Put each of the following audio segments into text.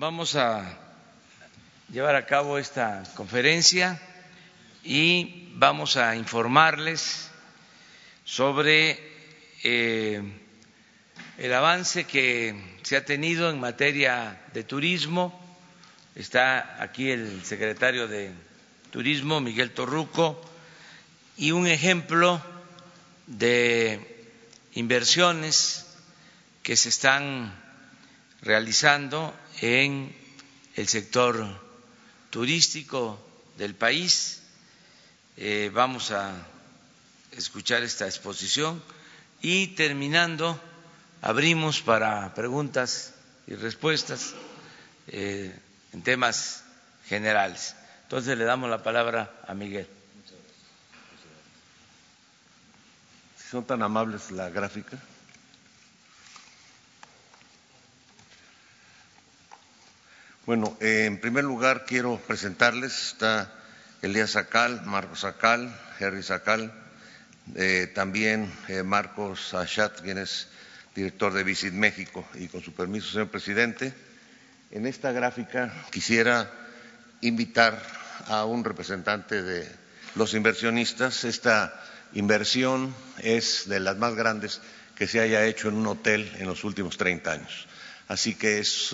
vamos a llevar a cabo esta conferencia y vamos a informarles sobre eh, el avance que se ha tenido en materia de turismo. Está aquí el secretario de Turismo, Miguel Torruco, y un ejemplo de inversiones que se están realizando en el sector turístico del país. Eh, vamos a escuchar esta exposición y terminando abrimos para preguntas y respuestas eh, en temas generales. Entonces le damos la palabra a Miguel. Si son tan amables la gráfica. Bueno, eh, en primer lugar quiero presentarles, está Elías Sacal, Marcos Sacal, Henry Sacal, eh, también eh, Marcos Achat, quien es director de Visit México, y con su permiso, señor presidente, en esta gráfica quisiera invitar a un representante de los inversionistas. Esta inversión es de las más grandes que se haya hecho en un hotel en los últimos 30 años. Así que es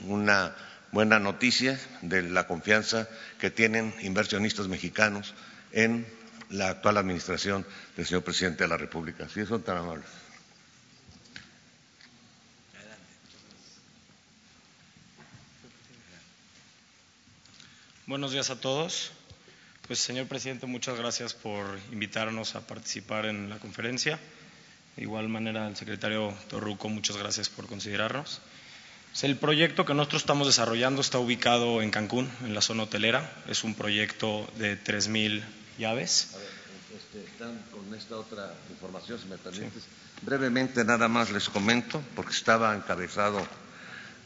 una buena noticia de la confianza que tienen inversionistas mexicanos en la actual administración del señor presidente de la República. Si son tan amables. Buenos días a todos. Pues, señor presidente, muchas gracias por invitarnos a participar en la conferencia. De igual manera, al secretario Torruco, muchas gracias por considerarnos. El proyecto que nosotros estamos desarrollando está ubicado en Cancún, en la zona hotelera. Es un proyecto de 3.000 llaves. A ver, este, están con esta otra información, si me permites. Brevemente nada más les comento, porque estaba encabezado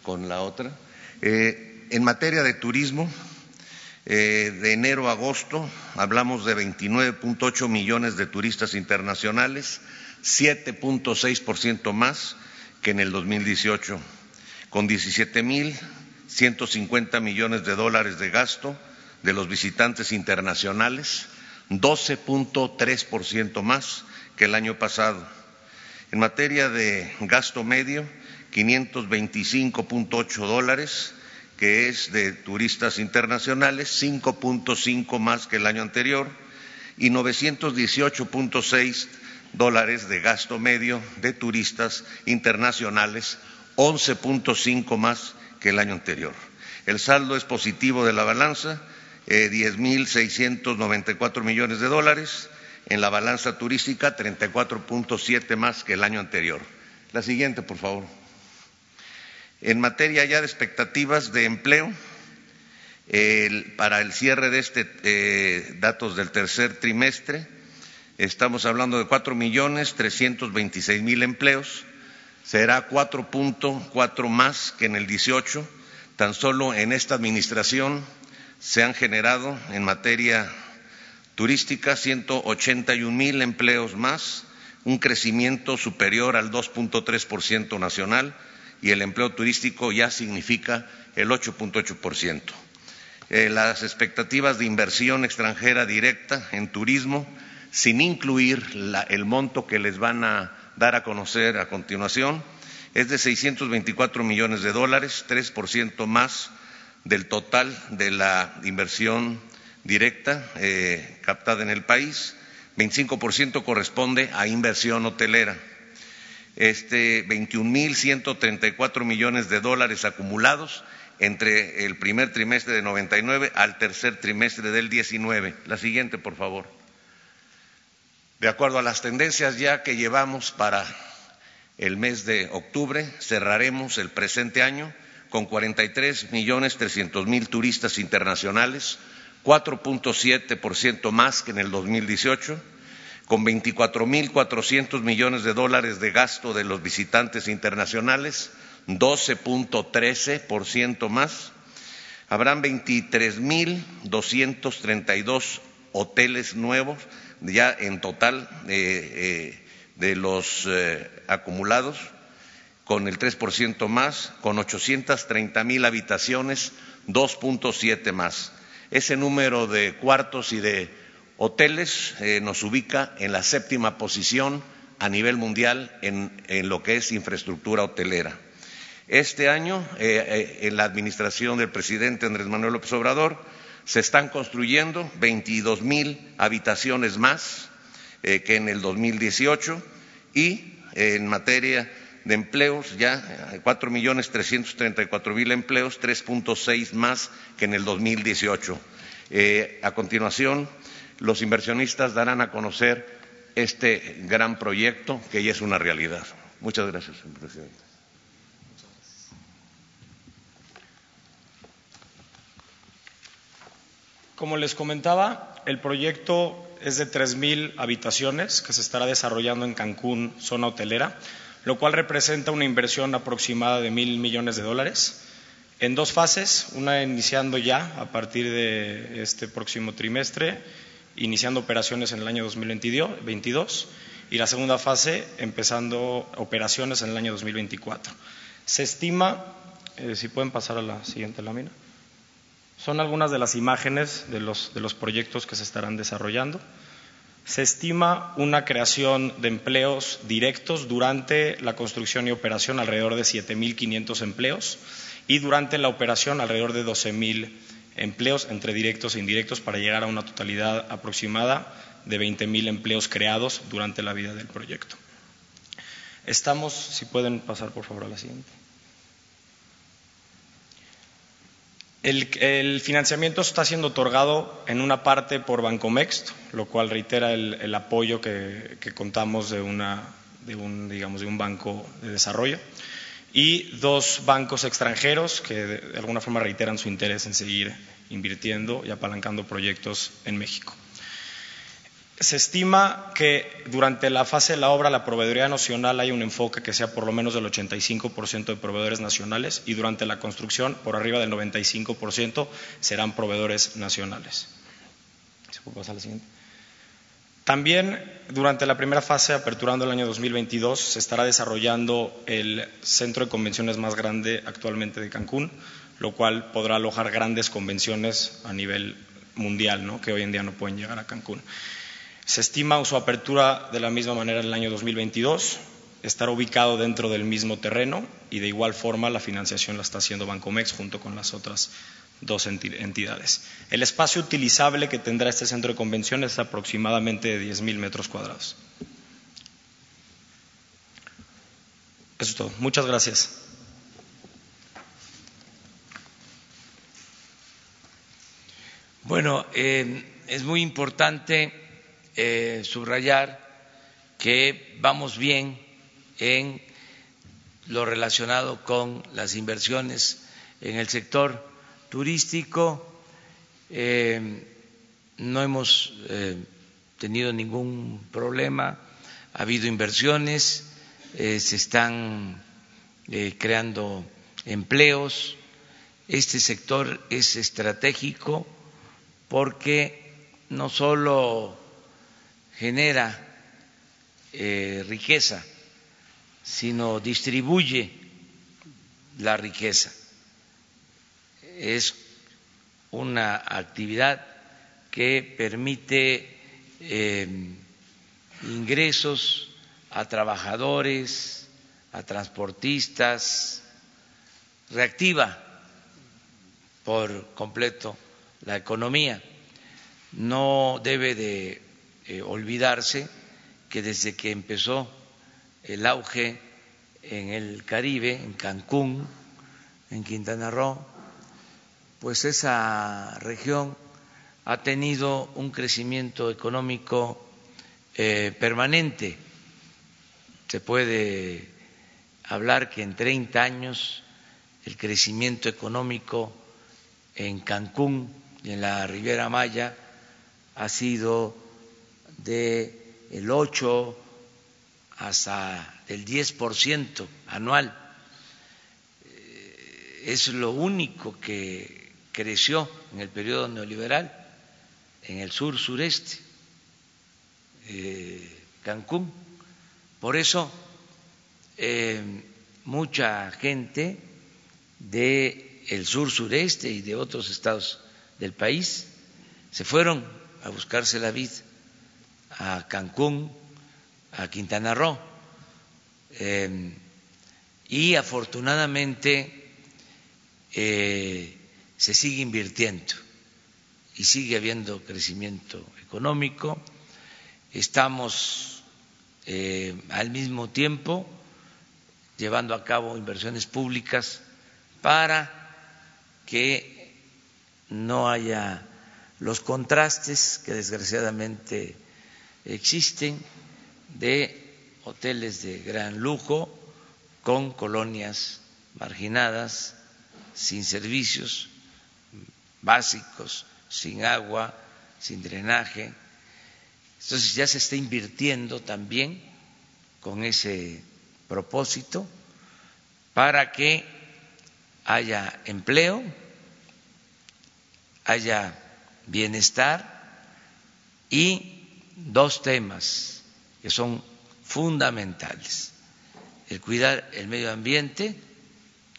con la otra. Eh, en materia de turismo, eh, de enero a agosto hablamos de 29.8 millones de turistas internacionales, 7.6% más que en el 2018 con 17.150 millones de dólares de gasto de los visitantes internacionales, 12.3% más que el año pasado. En materia de gasto medio, 525.8 dólares, que es de turistas internacionales, 5.5 más que el año anterior, y 918.6 dólares de gasto medio de turistas internacionales, 11.5 más que el año anterior. El saldo es positivo de la balanza, eh, 10.694 millones de dólares. En la balanza turística, 34.7 más que el año anterior. La siguiente, por favor. En materia ya de expectativas de empleo, el, para el cierre de este eh, datos del tercer trimestre, estamos hablando de cuatro millones trescientos veintiséis mil empleos, será 4.4 más que en el 18. Tan solo en esta administración se han generado en materia turística 181 mil empleos más, un crecimiento superior al 2.3% nacional y el empleo turístico ya significa el 8.8%. Eh, las expectativas de inversión extranjera directa en turismo, sin incluir el monto que les van a dar a conocer a continuación, es de 624 millones de dólares, 3% más del total de la inversión directa eh, captada en el país, 25% corresponde a inversión hotelera. Este 21.134 millones de dólares acumulados entre el primer trimestre de 99 al tercer trimestre del 19. La siguiente, por favor. De acuerdo a las tendencias ya que llevamos para el mes de octubre, cerraremos el presente año con 43 millones 300 mil turistas internacionales, 4.7% más que en el 2018, con 24 mil 400 millones de dólares de gasto de los visitantes internacionales, 12.13% más. Habrán 23 mil 232 hoteles nuevos ya en total eh, eh, de los eh, acumulados con el 3% más, con 830 mil habitaciones, 2.7 más. Ese número de cuartos y de hoteles nos ubica en la séptima posición a nivel mundial en, lo que es infraestructura hotelera. Este año, en la administración del presidente Andrés Manuel López Obrador, se están construyendo 22 mil habitaciones más que en el 2018 y en materia de empleos, ya cuatro millones cuatro mil empleos, 3.6 más que en el 2018. Eh, a continuación, los inversionistas darán a conocer este gran proyecto que ya es una realidad. Muchas gracias, señor presidente. Como les comentaba, el proyecto es de 3.000 habitaciones que se estará desarrollando en Cancún, zona hotelera lo cual representa una inversión aproximada de mil millones de dólares en dos fases, una iniciando ya a partir de este próximo trimestre, iniciando operaciones en el año 2022 y la segunda fase empezando operaciones en el año 2024. Se estima, eh, si pueden pasar a la siguiente lámina, son algunas de las imágenes de los, proyectos que se estarán desarrollando. Se estima una creación de empleos directos durante la construcción y operación alrededor de 7.500 empleos y durante la operación alrededor de 12.000 empleos entre directos e indirectos para llegar a una totalidad aproximada de 20.000 empleos creados durante la vida del proyecto. Estamos, si pueden pasar por favor a la siguiente. El, financiamiento está siendo otorgado en una parte por Bancomext, lo cual reitera el, apoyo que, contamos de, de, un, digamos, de un banco de desarrollo, y dos bancos extranjeros que de alguna forma reiteran su interés en seguir invirtiendo y apalancando proyectos en México. Se estima que durante la fase de la obra la proveeduría nacional hay un enfoque que sea por lo menos del 85% de proveedores nacionales y durante la construcción por arriba del 95% serán proveedores nacionales. También durante la primera fase, aperturando el año 2022, se estará desarrollando el centro de convenciones más grande actualmente de Cancún, lo cual podrá alojar grandes convenciones a nivel mundial, ¿no? que hoy en día no pueden llegar a Cancún. Se estima su apertura de la misma manera en el año 2022, estará ubicado dentro del mismo terreno y de igual forma la financiación la está haciendo Bancomex junto con las otras dos entidades. El espacio utilizable que tendrá este centro de convenciones es aproximadamente de 10.000 metros cuadrados. Eso es todo. Muchas gracias. Bueno, eh, es muy importante eh, subrayar que vamos bien en lo relacionado con las inversiones en el sector turístico. Eh, no hemos eh, tenido ningún problema, ha habido inversiones, se están creando empleos. Este sector es estratégico porque no solo genera eh, riqueza, sino distribuye la riqueza. Es una actividad que permite eh, ingresos a trabajadores, a transportistas, reactiva por completo la economía. No debe de eh, olvidarse que desde que empezó el auge en el Caribe, en Cancún, en Quintana Roo, pues esa región ha tenido un crecimiento económico eh, permanente. Se puede hablar que en 30 años el crecimiento económico en Cancún y en la Riviera Maya ha sido de el 8 hasta el 10% anual. Eh, es lo único que creció en el periodo neoliberal en el sur sureste, eh, Cancún. Por eso, eh, mucha gente del el sur sureste y de otros estados del país se fueron a buscarse la vida a Cancún, a Quintana Roo. Em, y afortunadamente eh, se sigue invirtiendo y sigue habiendo crecimiento económico. Estamos eh, al mismo tiempo llevando a cabo inversiones públicas para que no haya los contrastes que desgraciadamente existen de hoteles de gran lujo con colonias marginadas, sin servicios básicos, sin agua, sin drenaje. Entonces ya se está invirtiendo también con ese propósito para que haya empleo, haya bienestar y dos temas que son fundamentales. El cuidar el medio ambiente,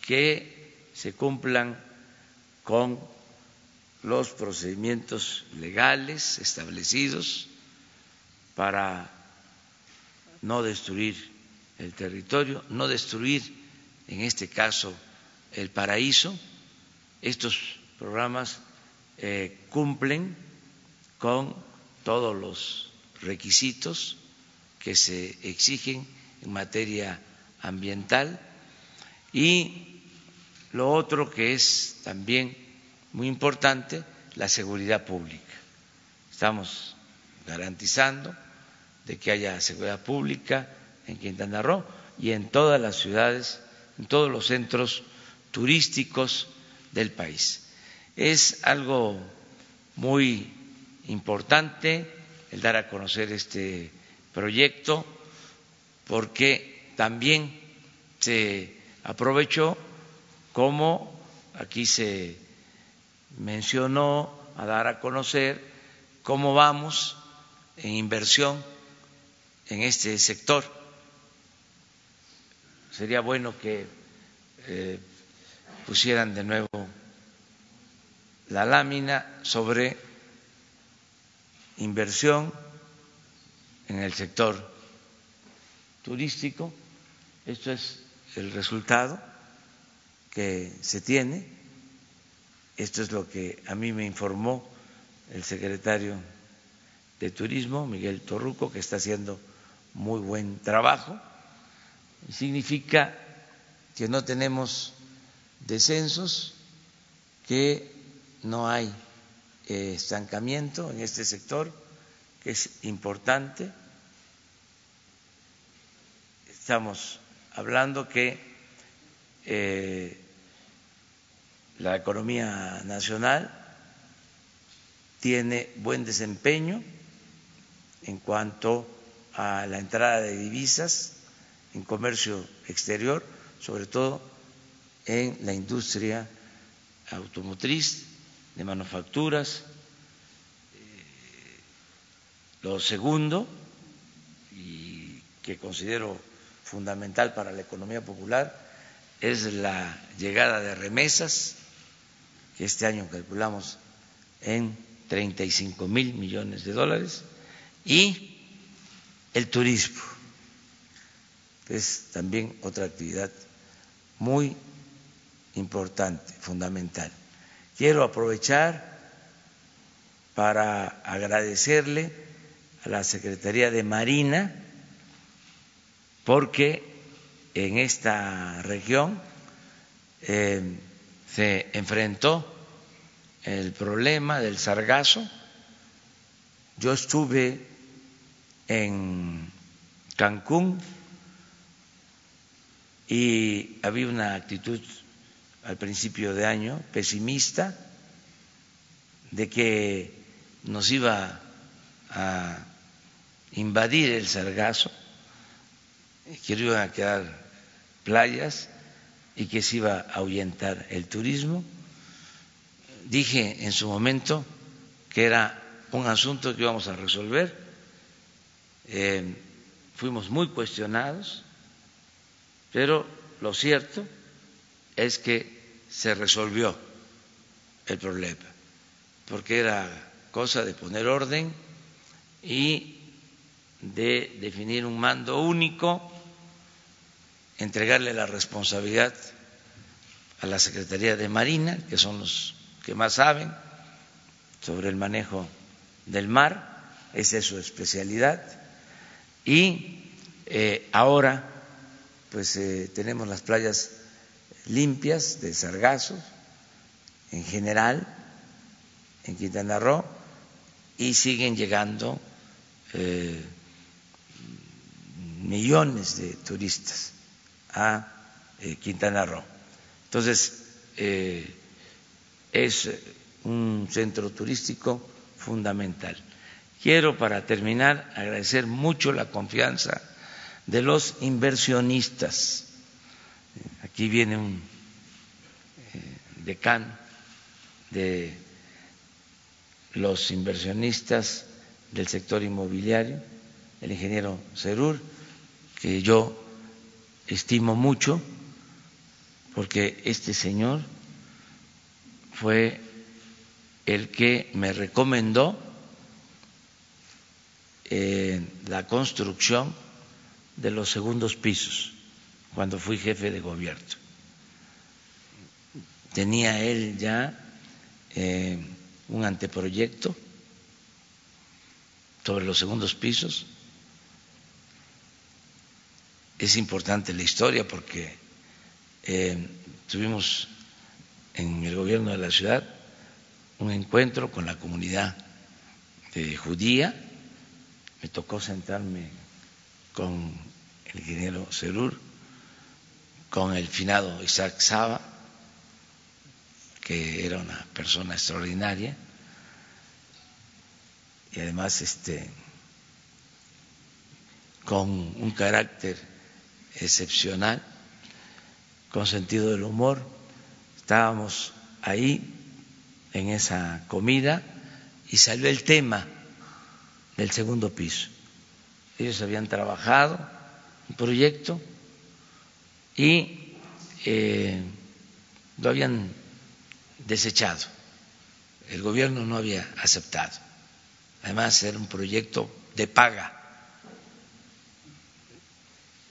que se cumplan con los procedimientos legales establecidos para no destruir el territorio, no destruir, en este caso, el paraíso. Estos programas eh, cumplen con todos los requisitos que se exigen en materia ambiental y lo otro que es también muy importante, la seguridad pública. Estamos garantizando de que haya seguridad pública en Quintana Roo y en todas las ciudades, en todos los centros turísticos del país. Es algo muy importante el dar a conocer este proyecto porque también se aprovechó como aquí se mencionó a dar a conocer cómo vamos en inversión en este sector. Sería bueno que eh, pusieran de nuevo la lámina sobre inversión en el sector turístico. Esto es el resultado que se tiene. Esto es lo que a mí me informó el secretario de Turismo, Miguel Torruco, que está haciendo muy buen trabajo. Significa que no tenemos descensos, que no hay estancamiento en este sector, que es importante. Estamos hablando que eh, la economía nacional tiene buen desempeño en cuanto a la entrada de divisas en comercio exterior, sobre todo en la industria automotriz, de manufacturas. Eh, lo segundo, y que considero fundamental para la economía popular, es la llegada de remesas, que este año calculamos en 35 mil millones de dólares, y el turismo, que es también otra actividad muy importante, fundamental. Quiero aprovechar para agradecerle a la Secretaría de Marina porque en esta región eh, se enfrentó el problema del sargazo. Yo estuve en Cancún y había una actitud al principio de año pesimista de que nos iba a invadir el sargazo, que iban a quedar playas y que se iba a ahuyentar el turismo. Dije en su momento que era un asunto que íbamos a resolver. Eh, fuimos muy cuestionados, pero lo cierto es que se resolvió el problema, porque era cosa de poner orden y de definir un mando único, entregarle la responsabilidad a la Secretaría de Marina, que son los que más saben sobre el manejo del mar, esa es su especialidad, y eh, ahora pues eh, tenemos las playas limpias de sargazo en general en Quintana Roo y siguen llegando eh, millones de turistas a eh, Quintana Roo. Entonces, eh, es un centro turístico fundamental. Quiero, para terminar, agradecer mucho la confianza de los inversionistas. Aquí viene un decano de los inversionistas del sector inmobiliario, el ingeniero Cerur, que yo estimo mucho, porque este señor fue el que me recomendó eh, la construcción de los segundos pisos cuando fui jefe de gobierno. Tenía él ya eh, un anteproyecto sobre los segundos pisos. Es importante la historia porque eh, tuvimos en el gobierno de la ciudad un encuentro con la comunidad judía. Me tocó sentarme con el ingeniero Cerur, con el finado Isaac Saba, que era una persona extraordinaria y además este con un carácter excepcional, con sentido del humor. Estábamos ahí en esa comida y salió el tema del segundo piso. Ellos habían trabajado un proyecto y eh, lo habían desechado. El gobierno no había aceptado. Además, era un proyecto de paga.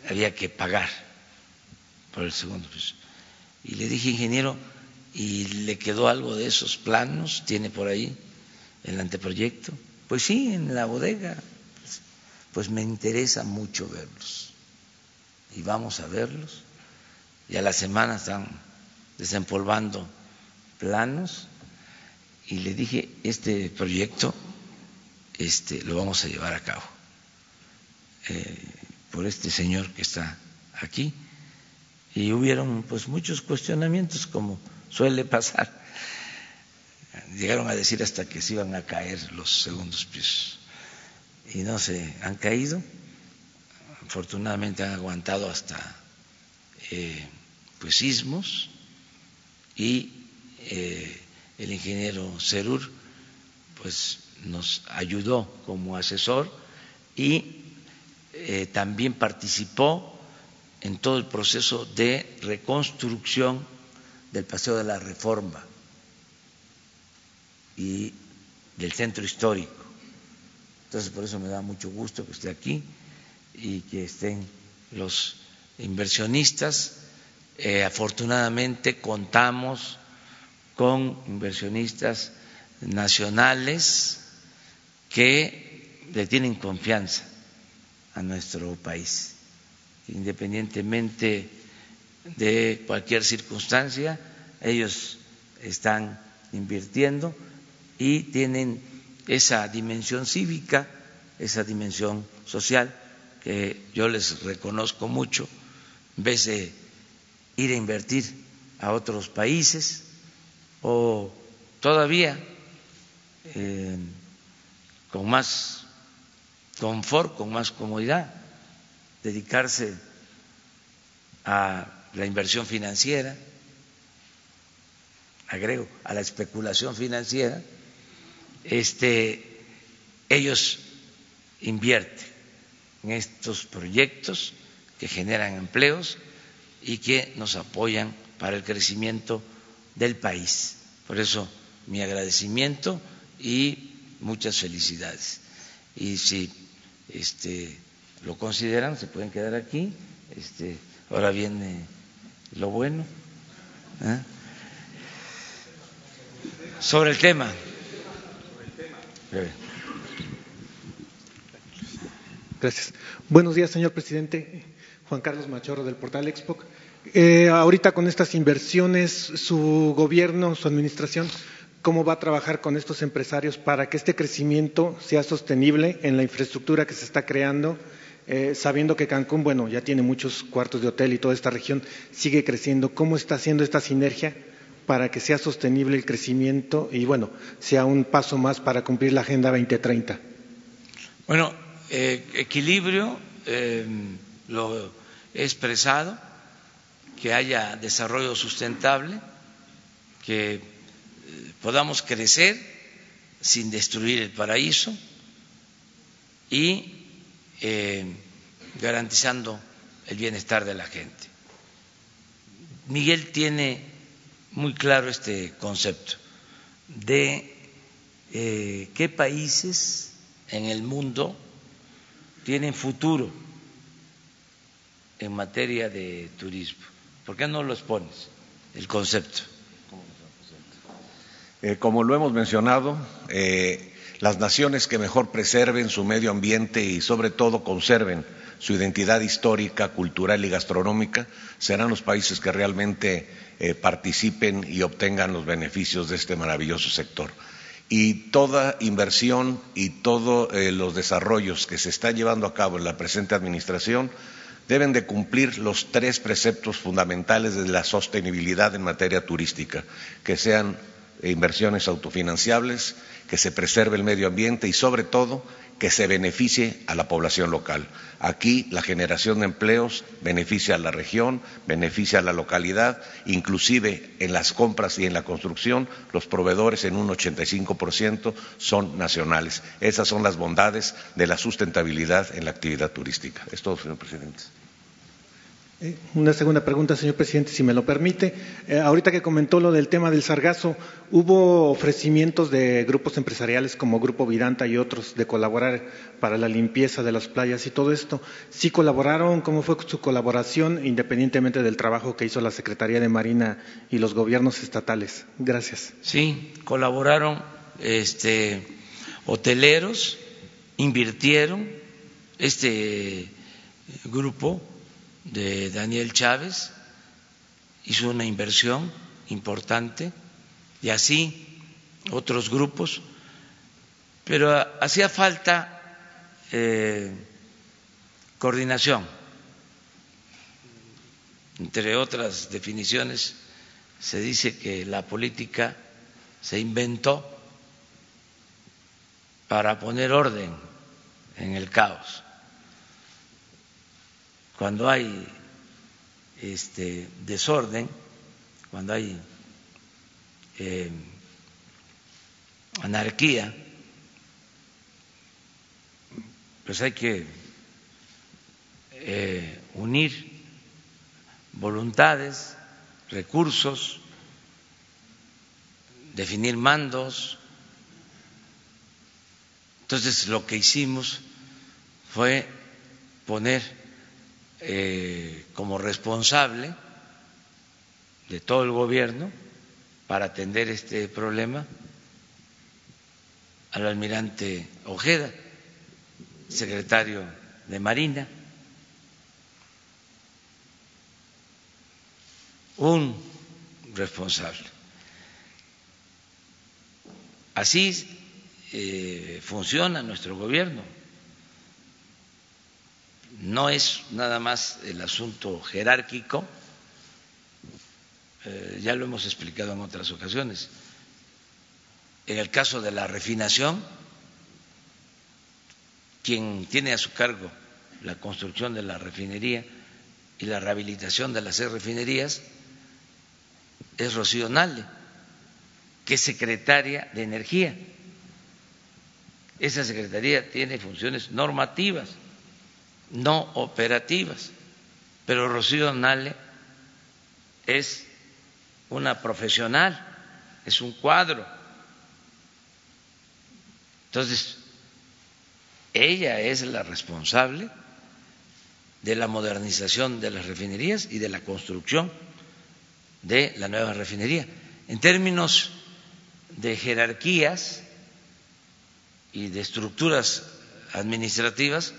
Había que pagar por el segundo piso. Y le dije, ingeniero, ¿y le quedó algo de esos planos? ¿Tiene por ahí el anteproyecto? Pues sí, en la bodega. Pues me interesa mucho verlos. Y vamos a verlos. Y a la semana están desempolvando planos y le dije, este proyecto este, lo vamos a llevar a cabo eh, por este señor que está aquí. Y hubieron pues muchos cuestionamientos, como suele pasar. Llegaron a decir hasta que se iban a caer los segundos pisos. Y no se han caído. Afortunadamente han aguantado hasta eh, pues sismos y eh, el ingeniero Cerur pues nos ayudó como asesor y eh, también participó en todo el proceso de reconstrucción del Paseo de la Reforma y del centro histórico. Entonces, por eso me da mucho gusto que esté aquí y que estén los inversionistas. Eh, afortunadamente contamos con inversionistas nacionales que le tienen confianza a nuestro país, independientemente de cualquier circunstancia, ellos están invirtiendo y tienen esa dimensión cívica, esa dimensión social que yo les reconozco mucho, en vez de ir a invertir a otros países, o todavía eh, con más confort, con más comodidad, dedicarse a la inversión financiera, agrego, a la especulación financiera, este, ellos invierten en estos proyectos que generan empleos y que nos apoyan para el crecimiento del país. Por eso mi agradecimiento y muchas felicidades. Y si este, lo consideran, se pueden quedar aquí. Este, ahora viene lo bueno. ¿eh? Sobre el tema. Gracias. Buenos días, señor presidente. Juan Carlos Machorro del portal Expo. Eh, ahorita con estas inversiones, su gobierno, su administración, ¿cómo va a trabajar con estos empresarios para que este crecimiento sea sostenible en la infraestructura que se está creando? Eh, sabiendo que Cancún, bueno, ya tiene muchos cuartos de hotel y toda esta región sigue creciendo. ¿Cómo está haciendo esta sinergia para que sea sostenible el crecimiento y, bueno, sea un paso más para cumplir la Agenda 2030? Bueno, eh, equilibrio, eh, lo expresado, que haya desarrollo sustentable, que podamos crecer sin destruir el paraíso y eh, garantizando el bienestar de la gente. Miguel tiene muy claro este concepto de eh, qué países en el mundo tienen futuro en materia de turismo. ¿Por qué no lo expones, el concepto? Eh, como lo hemos mencionado, las naciones que mejor preserven su medio ambiente y sobre todo conserven su identidad histórica, cultural y gastronómica serán los países que realmente eh, participen y obtengan los beneficios de este maravilloso sector. Y toda inversión y todos eh, los desarrollos que se están llevando a cabo en la presente administración deben de cumplir los tres preceptos fundamentales de la sostenibilidad en materia turística, que sean inversiones autofinanciables, que se preserve el medio ambiente y, sobre todo, que se beneficie a la población local. Aquí la generación de empleos beneficia a la región, beneficia a la localidad, inclusive en las compras y en la construcción los proveedores en un 85% son nacionales. Esas son las bondades de la sustentabilidad en la actividad turística. Es todo, señor presidente. Una segunda pregunta, señor presidente, si me lo permite. Eh, ahorita que comentó lo del tema del sargazo, ¿hubo ofrecimientos de grupos empresariales como Grupo Vidanta y otros de colaborar para la limpieza de las playas y todo esto? ¿Sí colaboraron? ¿Cómo fue su colaboración independientemente del trabajo que hizo la Secretaría de Marina y los gobiernos estatales? Gracias. Sí, colaboraron este, hoteleros, invirtieron este grupo de Daniel Chávez, hizo una inversión importante y así otros grupos, pero hacía falta eh, coordinación. Entre otras definiciones, se dice que la política se inventó para poner orden en el caos cuando hay este, desorden, cuando hay eh, anarquía, pues hay que eh, unir voluntades, recursos, definir mandos. Entonces lo que hicimos fue poner eh, como responsable de todo el gobierno para atender este problema al almirante Ojeda, secretario de Marina, un responsable. Así eh, funciona nuestro gobierno no es nada más el asunto jerárquico, eh, ya lo hemos explicado en otras ocasiones. En el caso de la refinación, quien tiene a su cargo la construcción de la refinería y la rehabilitación de las seis refinerías es Rocío Nale, que es secretaria de Energía. Esa secretaría tiene funciones normativas no operativas. Pero Rocío Nale es una profesional, es un cuadro. Entonces, ella es la responsable de la modernización de las refinerías y de la construcción de la nueva refinería. En términos de jerarquías y de estructuras administrativas,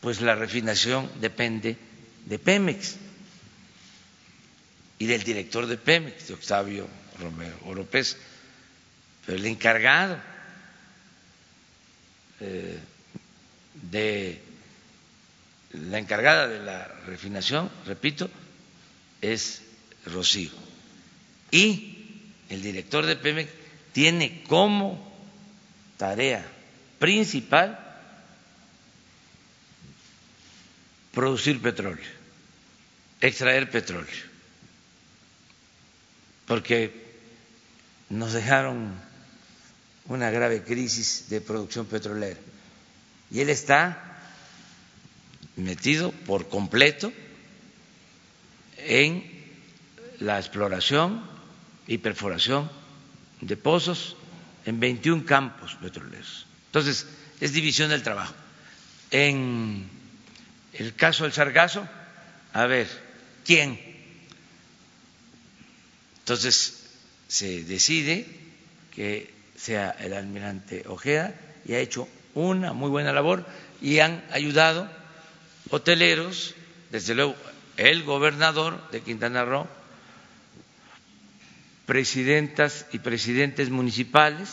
pues la refinación depende de Pemex y del director de Pemex, de Octavio Romero Oropés, pero el encargado eh, de la encargada de la refinación, repito, es Rocío. Y el director de Pemex tiene como tarea principal producir petróleo, extraer petróleo, porque nos dejaron una grave crisis de producción petrolera y él está metido por completo en la exploración y perforación de pozos en 21 campos petroleros. Entonces, es división del trabajo. En el caso del sargazo, a ver, ¿quién? Entonces, se decide que sea el almirante Ojeda y ha hecho una muy buena labor y han ayudado hoteleros, desde luego el gobernador de Quintana Roo, presidentas y presidentes municipales,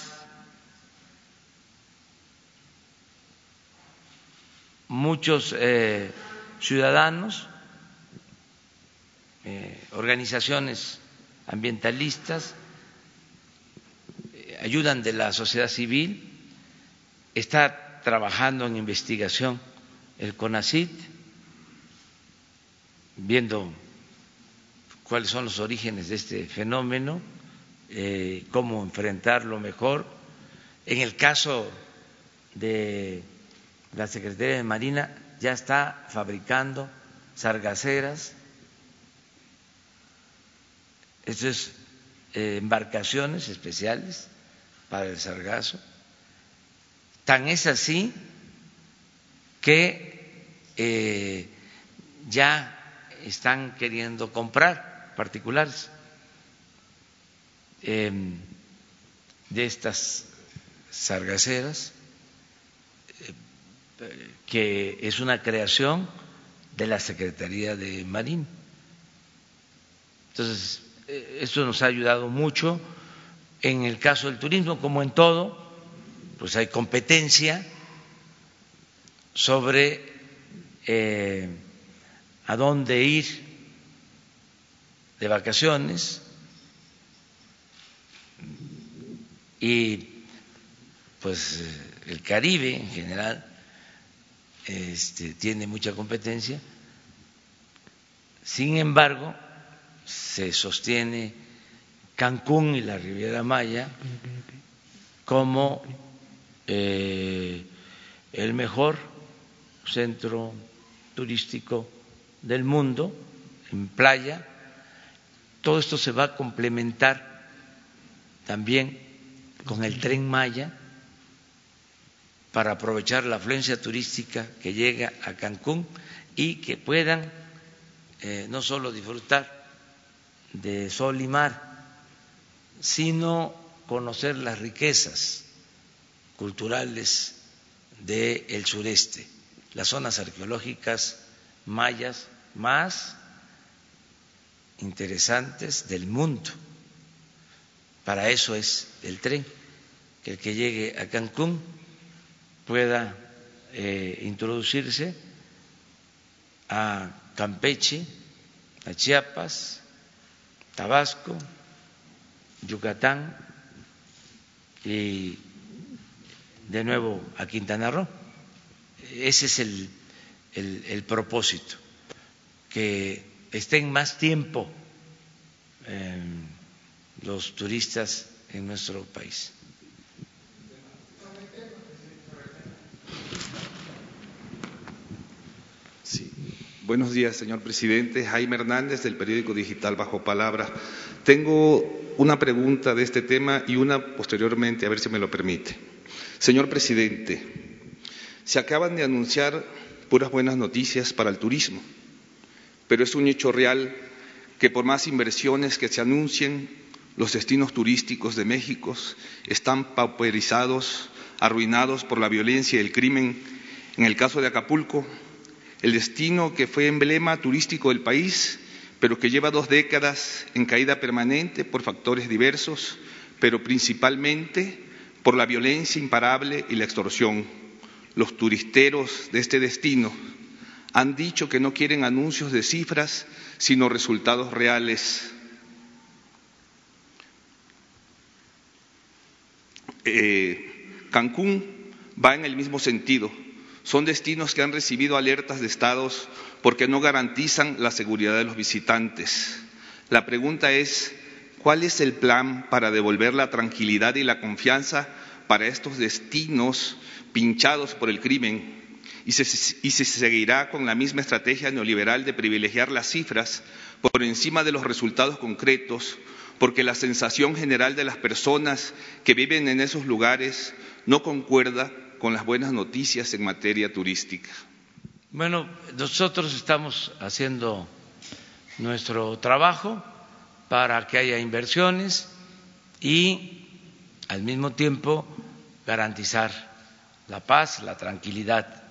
muchos eh, ciudadanos, eh, organizaciones ambientalistas, eh, ayudan de la sociedad civil, está trabajando en investigación el CONACIT, viendo cuáles son los orígenes de este fenómeno, cómo enfrentarlo mejor. En el caso de la Secretaría de Marina, ya está fabricando sargaceras, esto es eh, embarcaciones especiales para el sargazo. Tan es así que eh, ya están queriendo comprar particulares em, de estas sargaceras, eh, que es una creación de la Secretaría de Marín. Entonces, eh, esto nos ha ayudado mucho. En el caso del turismo, como en todo, pues hay competencia sobre eh, a dónde ir de vacaciones y pues el Caribe en general este, tiene mucha competencia. Sin embargo, se sostiene Cancún y la Riviera Maya como eh, el mejor centro turístico del mundo, en playa. Todo esto se va a complementar también con el tren Maya para aprovechar la afluencia turística que llega a Cancún y que puedan eh, no solo disfrutar de sol y mar, sino conocer las riquezas culturales del sureste las zonas arqueológicas mayas más interesantes del mundo. Para eso es el tren, que el que llegue a Cancún pueda eh, introducirse a Campeche, a Chiapas, Tabasco, Yucatán y de nuevo a Quintana Roo. Ese es el, el, propósito, que estén más tiempo los turistas en nuestro país. Buenos días, señor presidente. Jaime Hernández, del periódico digital Bajo Palabra. Tengo una pregunta de este tema y una posteriormente, a ver si me lo permite. Señor presidente, se acaban de anunciar puras buenas noticias para el turismo, pero es un hecho real que por más inversiones que se anuncien, los destinos turísticos de México están pauperizados, arruinados por la violencia y el crimen. En el caso de Acapulco, el destino que fue emblema turístico del país, pero que lleva dos décadas en caída permanente por factores diversos, pero principalmente por la violencia imparable y la extorsión. Los turisteros de este destino han dicho que no quieren anuncios de cifras, sino resultados reales. Eh, Cancún va en el mismo sentido. Son destinos que han recibido alertas de estados porque no garantizan la seguridad de los visitantes. La pregunta es, ¿cuál es el plan para devolver la tranquilidad y la confianza para estos destinos pinchados por el crimen? Y se, y se seguirá con la misma estrategia neoliberal de privilegiar las cifras por encima de los resultados concretos, porque la sensación general de las personas que viven en esos lugares no concuerda con las buenas noticias en materia turística. Bueno, nosotros estamos haciendo nuestro trabajo para que haya inversiones y al mismo tiempo garantizar la paz, la tranquilidad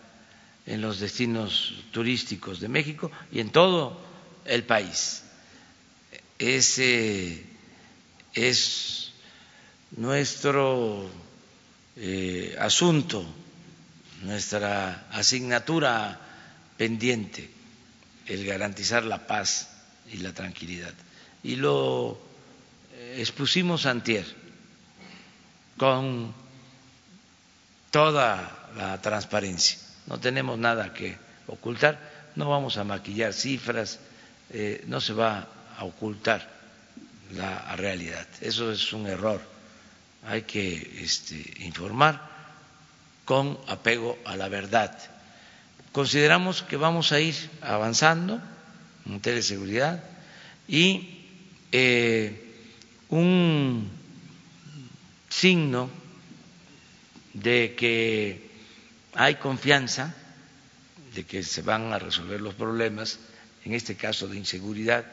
en los destinos turísticos de México y en todo el país. Ese es nuestro eh, asunto, nuestra asignatura pendiente, el garantizar la paz y la tranquilidad. Y lo eh, expusimos antier con toda la transparencia. No tenemos nada que ocultar, no vamos a maquillar cifras, eh, no se va a ocultar la realidad. Eso es un error. Hay que este, informar con apego a la verdad. Consideramos que vamos a ir avanzando en materia de seguridad y eh, un signo de que hay confianza de que se van a resolver los problemas, en este caso de inseguridad,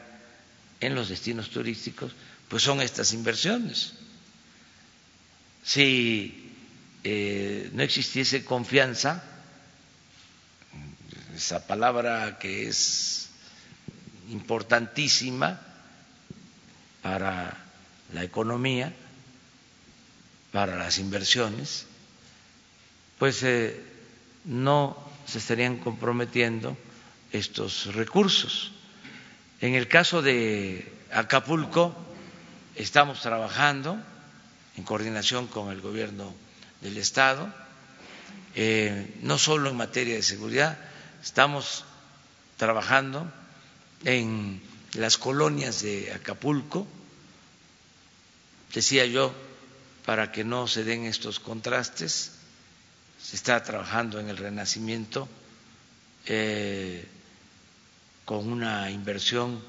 en los destinos turísticos, pues son estas inversiones. Si eh, no existiese confianza, esa palabra que es importantísima para la economía, para las inversiones, pues eh, no se estarían comprometiendo estos recursos. En el caso de Acapulco, estamos trabajando en coordinación con el gobierno del Estado, eh, no solo en materia de seguridad, estamos trabajando en las colonias de Acapulco, decía yo, para que no se den estos contrastes, se está trabajando en el renacimiento. Eh, con una inversión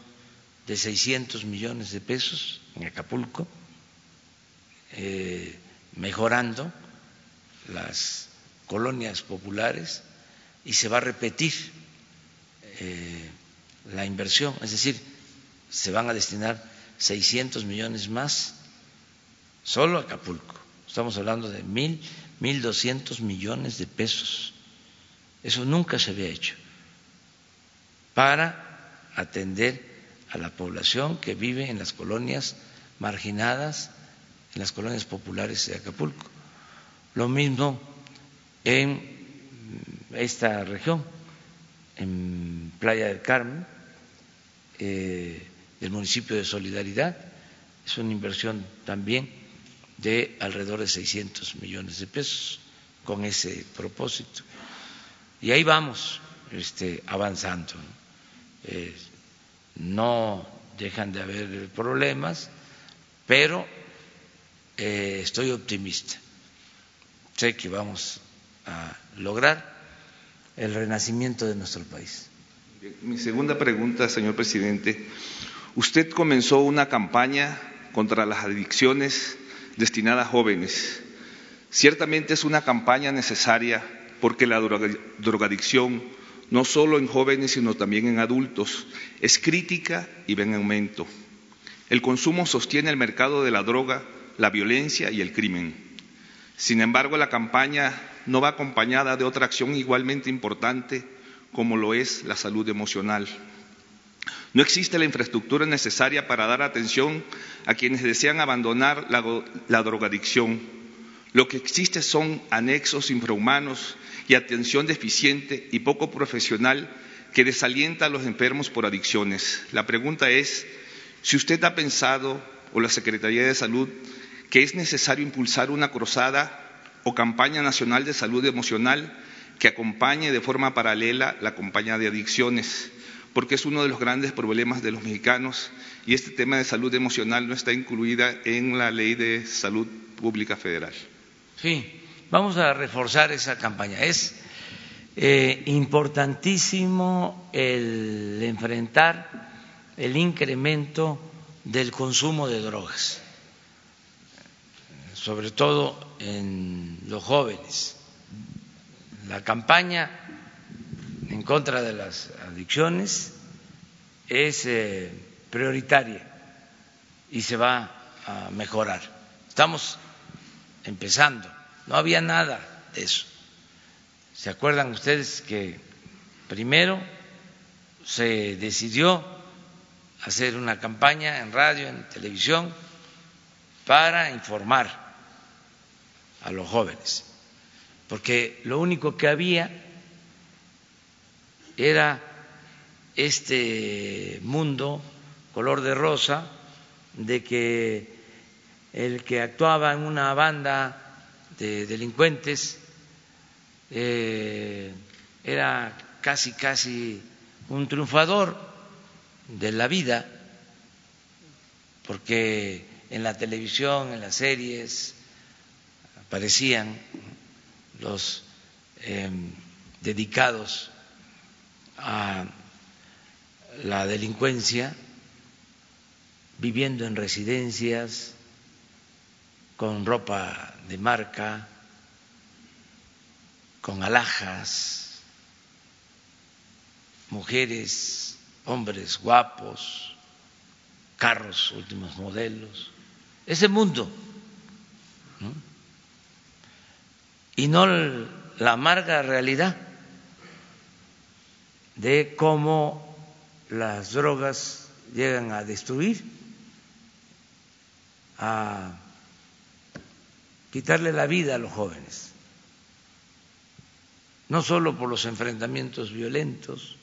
de 600 millones de pesos en Acapulco, eh, mejorando las colonias populares y se va a repetir eh, la inversión, es decir, se van a destinar 600 millones más solo a Acapulco. Estamos hablando de mil, mil doscientos millones de pesos. Eso nunca se había hecho para atender a la población que vive en las colonias marginadas, en las colonias populares de Acapulco. Lo mismo en esta región, en Playa del Carmen, eh, del municipio de Solidaridad, es una inversión también de alrededor de 600 millones de pesos con ese propósito. Y ahí vamos este, avanzando. Eh, no dejan de haber problemas, pero eh, estoy optimista. Sé que vamos a lograr el renacimiento de nuestro país. Mi segunda pregunta, señor presidente. Usted comenzó una campaña contra las adicciones destinada a jóvenes. Ciertamente es una campaña necesaria porque la drogadicción, no solo en jóvenes, sino también en adultos, es crítica y va en aumento. El consumo sostiene el mercado de la droga, la violencia y el crimen. Sin embargo, la campaña no va acompañada de otra acción igualmente importante como lo es la salud emocional. No existe la infraestructura necesaria para dar atención a quienes desean abandonar la, drogadicción. Lo que existe son anexos infrahumanos y atención deficiente y poco profesional que desalienta a los enfermos por adicciones. La pregunta es si usted ha pensado, o la Secretaría de Salud, que es necesario impulsar una cruzada o campaña nacional de salud emocional que acompañe de forma paralela la campaña de adicciones porque es uno de los grandes problemas de los mexicanos y este tema de salud emocional no está incluida en la ley de salud pública federal. Sí, vamos a reforzar esa campaña. Es eh, importantísimo el enfrentar el incremento del consumo de drogas, sobre todo en los jóvenes. La campaña en contra de las adicciones es eh, prioritaria y se va a mejorar. Estamos empezando, no había nada de eso. ¿Se acuerdan ustedes que primero se decidió hacer una campaña en radio, en televisión, para informar a los jóvenes? Porque lo único que había era este mundo color de rosa de que el que actuaba en una banda de delincuentes eh, era casi casi un triunfador de la vida porque en la televisión, en las series aparecían los eh, dedicados a la delincuencia, viviendo en residencias, con ropa de marca, con alhajas, mujeres, hombres guapos, carros últimos modelos, ese mundo. Y no la amarga realidad de cómo las drogas llegan a destruir, a quitarle la vida a los jóvenes, no solo por los enfrentamientos violentos,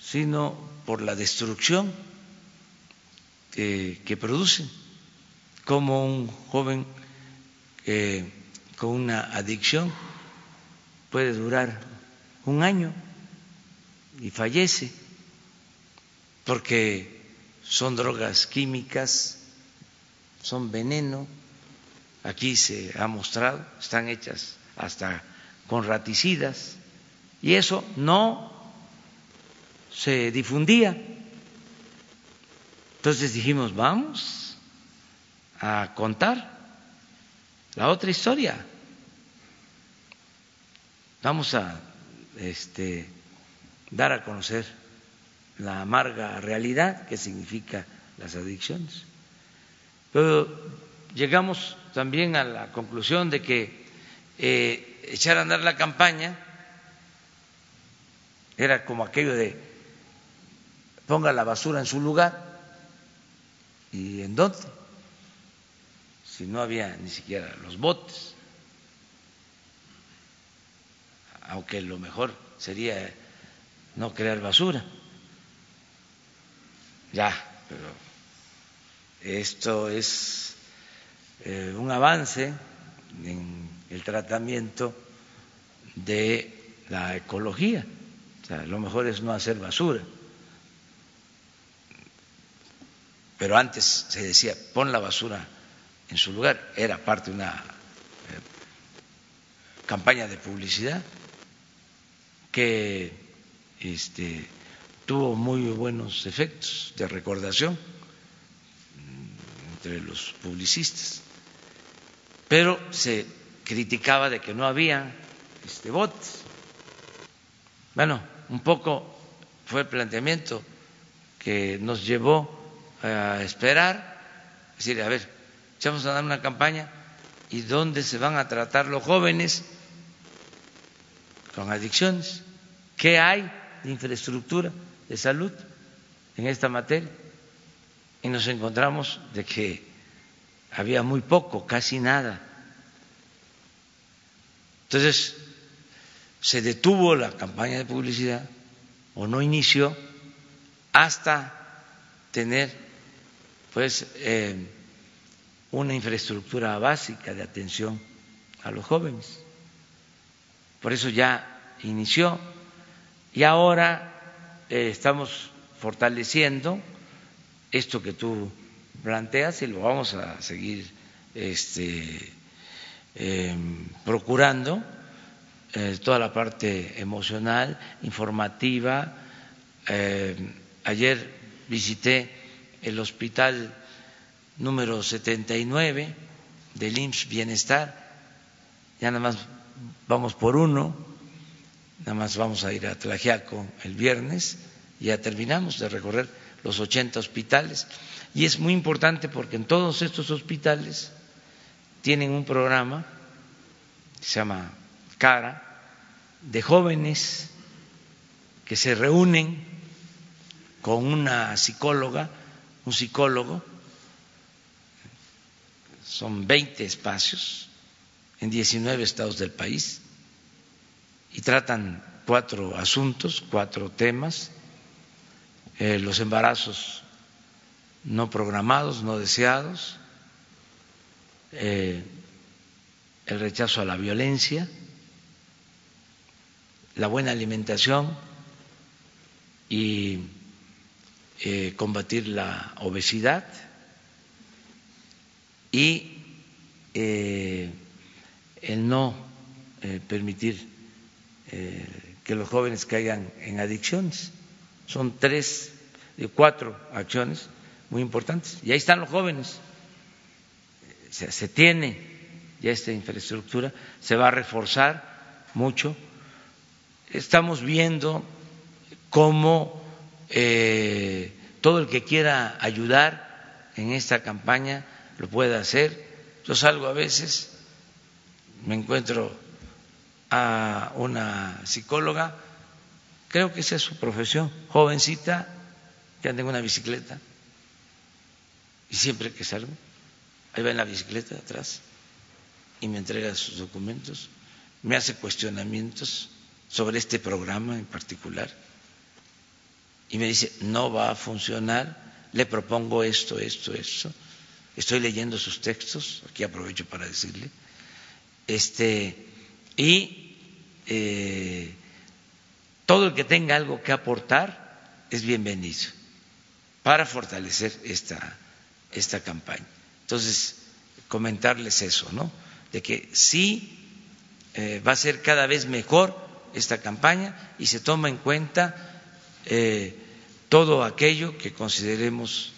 sino por la destrucción que, producen, como un joven con una adicción puede durar un año y fallece porque son drogas químicas, son veneno, aquí se ha mostrado, están hechas hasta con raticidas y eso no se difundía. Entonces dijimos, vamos a contar la otra historia. Vamos a este dar a conocer la amarga realidad que significa las adicciones. Pero llegamos también a la conclusión de que eh, echar a andar la campaña era como aquello de ponga la basura en su lugar y en dónde, si no había ni siquiera los botes, aunque lo mejor sería no crear basura. Ya, pero esto es eh, un avance en el tratamiento de la ecología. O sea, lo mejor es no hacer basura. Pero antes se decía, pon la basura en su lugar. Era parte de una eh, campaña de publicidad que este, tuvo muy buenos efectos de recordación entre los publicistas, pero se criticaba de que no había este, bots. Bueno, un poco fue el planteamiento que nos llevó a esperar, es decir, a ver, echamos a dar una campaña y dónde se van a tratar los jóvenes con adicciones, qué hay de infraestructura de salud en esta materia. Y nos encontramos de que había muy poco, casi nada. Entonces, se detuvo la campaña de publicidad o no inició hasta tener pues eh, una infraestructura básica de atención a los jóvenes. Por eso ya inició y ahora eh, estamos fortaleciendo esto que tú planteas y lo vamos a seguir este, em, procurando, eh, toda la parte emocional, informativa. ayer visité el hospital número 79 del IMSS Bienestar, ya nada más vamos por uno, nada más vamos a ir a Tlajiaco el viernes, ya terminamos de recorrer los 80 hospitales. Y es muy importante porque en todos estos hospitales tienen un programa que se llama CARA de jóvenes que se reúnen con una psicóloga, un psicólogo, son 20 espacios en 19 estados del país y tratan cuatro asuntos, cuatro temas, eh, los embarazos no programados, no deseados, eh, el rechazo a la violencia, la buena alimentación y eh, combatir la obesidad. Y eh, el no eh, permitir que los jóvenes caigan en adicciones. Son tres, cuatro acciones muy importantes. Y ahí están los jóvenes. se tiene ya esta infraestructura, se va a reforzar mucho. Estamos viendo cómo eh, todo el que quiera ayudar en esta campaña lo puede hacer. Yo salgo a veces, me encuentro a una psicóloga, creo que esa es su profesión, jovencita, que anda en una bicicleta, y siempre que salgo, ahí va en la bicicleta atrás y me entrega sus documentos, me hace cuestionamientos sobre este programa en particular y me dice, no va a funcionar, le propongo esto, esto, esto. Estoy leyendo sus textos, aquí aprovecho para decirle. Este, y eh, todo el que tenga algo que aportar es bienvenido para fortalecer esta, esta campaña. Entonces, comentarles eso, ¿no? De que sí eh, va a ser cada vez mejor esta campaña y se toma en cuenta eh, todo aquello que consideremos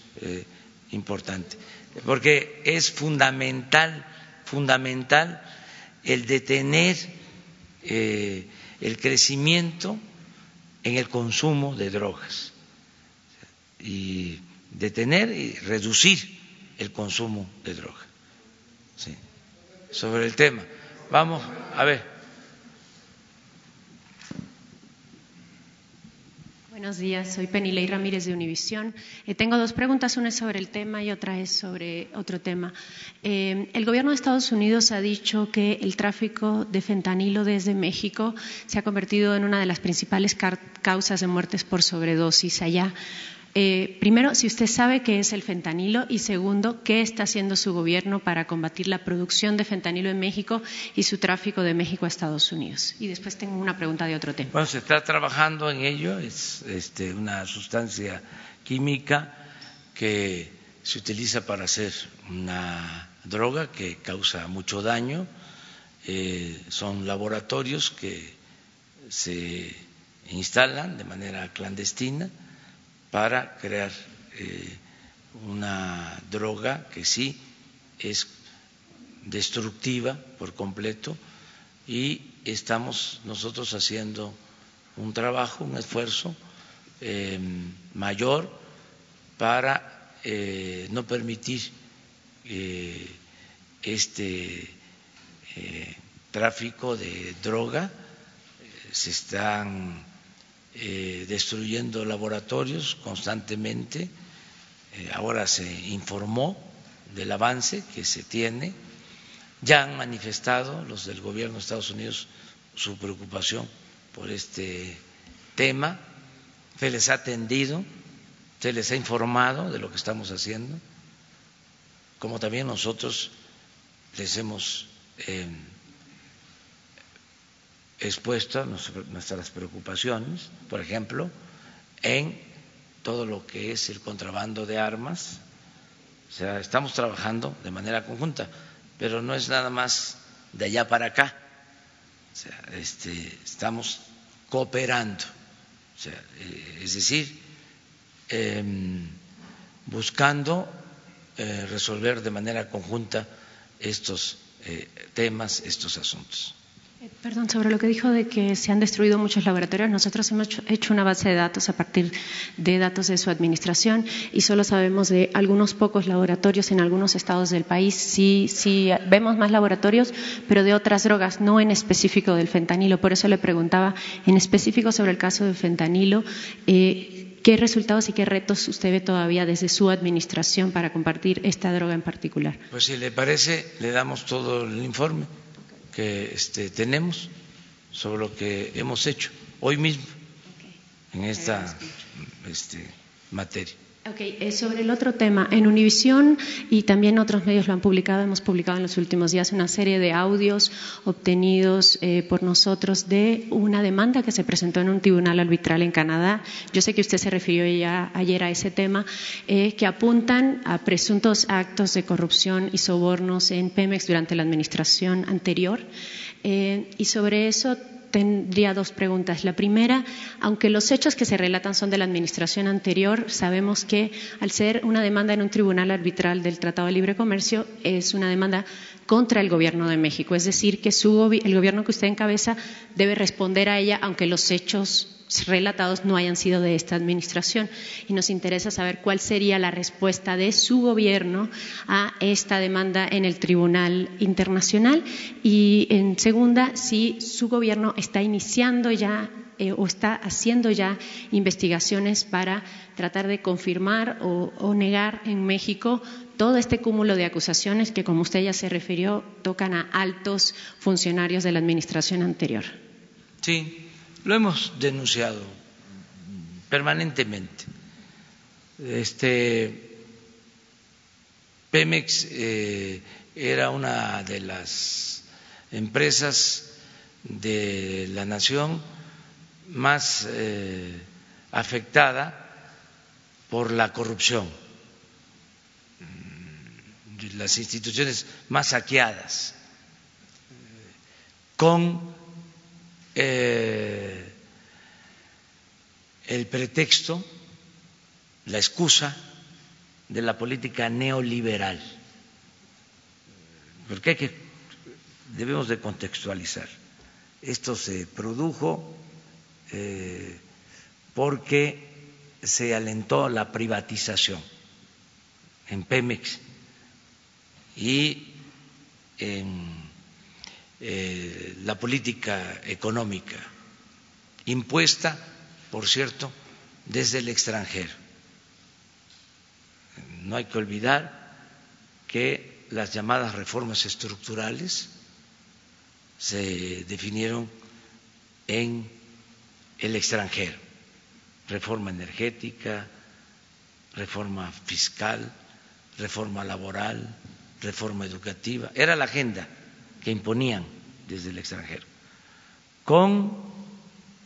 importante, porque es fundamental, fundamental el detener eh, el crecimiento en el consumo de drogas y detener y reducir el consumo de drogas. Sobre el tema. Vamos, a ver. Buenos días, soy Penilei Ramírez de Univisión. Eh, tengo dos preguntas, una es sobre el tema y otra es sobre otro tema. Eh, el gobierno de Estados Unidos ha dicho que el tráfico de fentanilo desde México se ha convertido en una de las principales causas de muertes por sobredosis allá. Eh, primero, si usted sabe qué es el fentanilo y segundo, qué está haciendo su gobierno para combatir la producción de fentanilo en México y su tráfico de México a Estados Unidos. Y después tengo una pregunta de otro tema. Bueno, se está trabajando en ello, es este, una sustancia química que se utiliza para hacer una droga que causa mucho daño. Eh, son laboratorios que se instalan de manera clandestina para crear eh, una droga que sí es destructiva por completo y estamos nosotros haciendo un trabajo, un esfuerzo eh, mayor para eh, no permitir este tráfico de droga. Se están eh, destruyendo laboratorios constantemente. Eh, ahora se informó del avance que se tiene. Ya han manifestado los del gobierno de Estados Unidos su preocupación por este tema. Se les ha atendido, se les ha informado de lo que estamos haciendo, como también nosotros les hemos eh, expuesto nuestras preocupaciones, por ejemplo, en todo lo que es el contrabando de armas. O sea, estamos trabajando de manera conjunta, pero no es nada más de allá para acá. O sea, este, estamos cooperando. O sea, eh, es decir, em, buscando eh, resolver de manera conjunta estos eh, temas, estos asuntos. Perdón, sobre lo que dijo de que se han destruido muchos laboratorios, nosotros hemos hecho una base de datos a partir de datos de su administración y solo sabemos de algunos pocos laboratorios en algunos estados del país. Sí, sí, vemos más laboratorios, pero de otras drogas, no en específico del fentanilo. Por eso le preguntaba en específico sobre el caso del fentanilo. Eh, ¿Qué resultados y qué retos usted ve todavía desde su administración para compartir esta droga en particular? Pues si le parece, le damos todo el informe que este, tenemos sobre lo que hemos hecho hoy mismo en esta este, materia. Okay. Eh, sobre el otro tema, en Univisión y también otros medios lo han publicado, hemos publicado en los últimos días una serie de audios obtenidos eh, por nosotros de una demanda que se presentó en un tribunal arbitral en Canadá. Yo sé que usted se refirió ya ayer a ese tema, eh, que apuntan a presuntos actos de corrupción y sobornos en Pemex durante la administración anterior. y sobre eso tendría dos preguntas. La primera, aunque los hechos que se relatan son de la administración anterior, sabemos que al ser una demanda en un tribunal arbitral del Tratado de Libre Comercio, es una demanda contra el Gobierno de México. Es decir, que el gobierno que usted encabeza debe responder a ella, aunque los hechos relatados no hayan sido de esta administración. Y nos interesa saber cuál sería la respuesta de su gobierno a esta demanda en el Tribunal Internacional. Y en segunda, si su gobierno está iniciando ya eh, o está haciendo ya investigaciones para tratar de confirmar o, negar en México todo este cúmulo de acusaciones que, como usted ya se refirió, tocan a altos funcionarios de la administración anterior. Sí, lo hemos denunciado permanentemente. Este, Pemex eh, era una de las empresas de la nación más eh, afectada por la corrupción, las instituciones más saqueadas, con eh, el pretexto, la excusa de la política neoliberal, porque hay que, debemos de contextualizar. Esto se produjo eh, porque se alentó la privatización en Pemex y en eh, la política económica, impuesta, por cierto, desde el extranjero. No hay que olvidar que las llamadas reformas estructurales se definieron en el extranjero. Reforma energética, reforma fiscal, reforma laboral, reforma educativa. Era la agenda que imponían desde el extranjero, con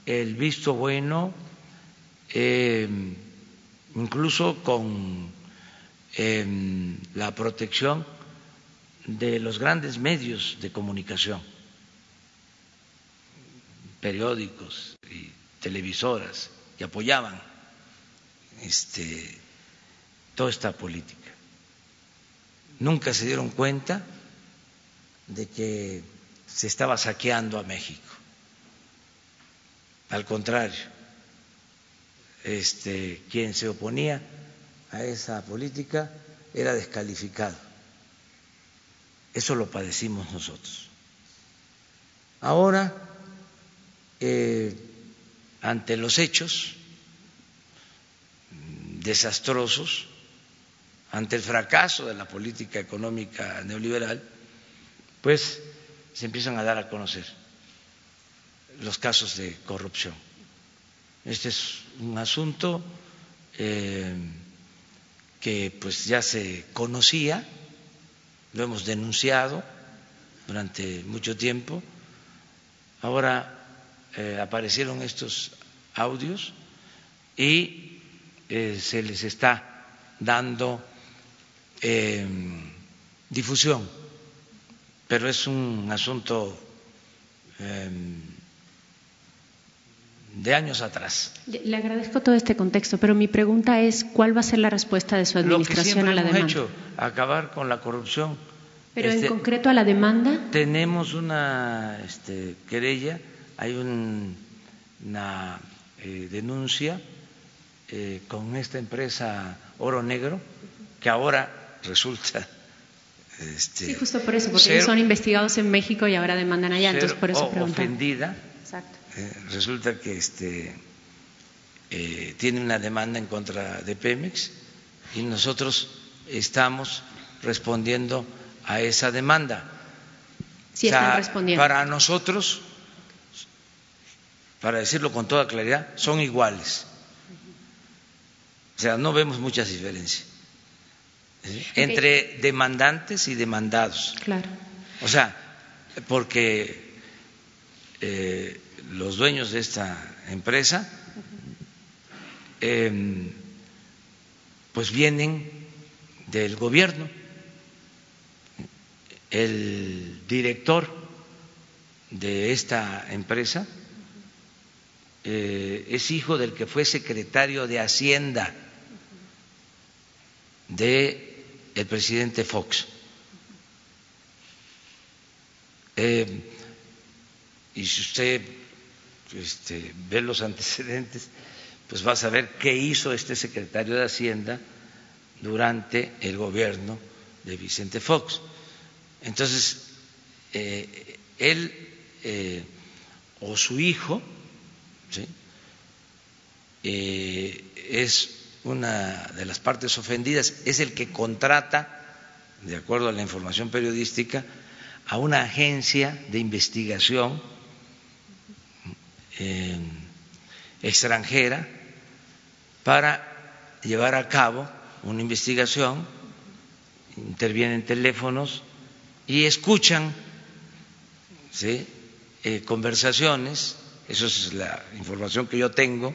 el visto bueno, eh, incluso con em, la protección de los grandes medios de comunicación, periódicos y televisoras y apoyaban este, toda esta política. Nunca se dieron cuenta de que se estaba saqueando a México. Al contrario, este, quien se oponía a esa política era descalificado. Eso lo padecimos nosotros. Ahora, eh, ante los hechos desastrosos, ante el fracaso de la política económica neoliberal, pues se empiezan a dar a conocer los casos de corrupción. Este es un asunto eh, que pues ya se conocía, lo hemos denunciado durante mucho tiempo. Ahora eh, aparecieron estos audios y eh, se les está dando difusión, pero es un asunto de años atrás. Le agradezco todo este contexto, pero mi pregunta es cuál va a ser la respuesta de su administración a la hemos demanda. Hecho, acabar con la corrupción. Pero en Este, concreto a la demanda. Tenemos una este, querella, hay un- una eh, denuncia eh, con esta empresa Oro Negro que ahora resulta este, Sí, justo por eso, porque ser- ellos son investigados en México y ahora demandan allá, ser entonces por eso preguntaba. ofendida. Exacto. Eh, resulta que este eh, tiene una demanda en contra de Pemex y nosotros estamos respondiendo a esa demanda. Sí, O sea, están respondiendo. Para nosotros, para decirlo con toda claridad, son iguales. O sea, no vemos muchas diferencias ¿sí? entre demandantes y demandados. Claro. O sea, porque eh, los dueños de esta empresa eh, pues vienen del gobierno. El director de esta empresa eh, es hijo del que fue secretario de Hacienda de el presidente Fox. Eh, y si usted este, ve los antecedentes, pues va a saber qué hizo este secretario de Hacienda durante el gobierno de Vicente Fox. Entonces, eh, él eh, o su hijo ¿sí? Es una de las partes ofendidas, es el que contrata, de acuerdo a la información periodística, a una agencia de investigación eh, extranjera para llevar a cabo una investigación, intervienen teléfonos y escuchan ¿sí? eh, conversaciones, eso es la información que yo tengo.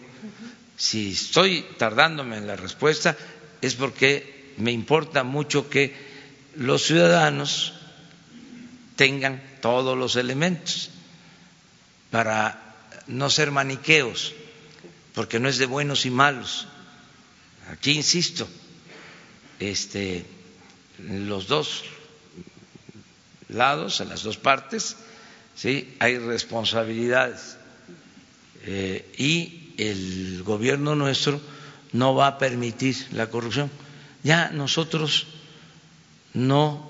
Si estoy tardándome en la respuesta es porque me importa mucho que los ciudadanos tengan todos los elementos para no ser maniqueos, porque no es de buenos y malos. Aquí insisto, este, los dos lados, en las dos partes, sí, hay responsabilidades eh, y el gobierno nuestro no va a permitir la corrupción. Ya nosotros no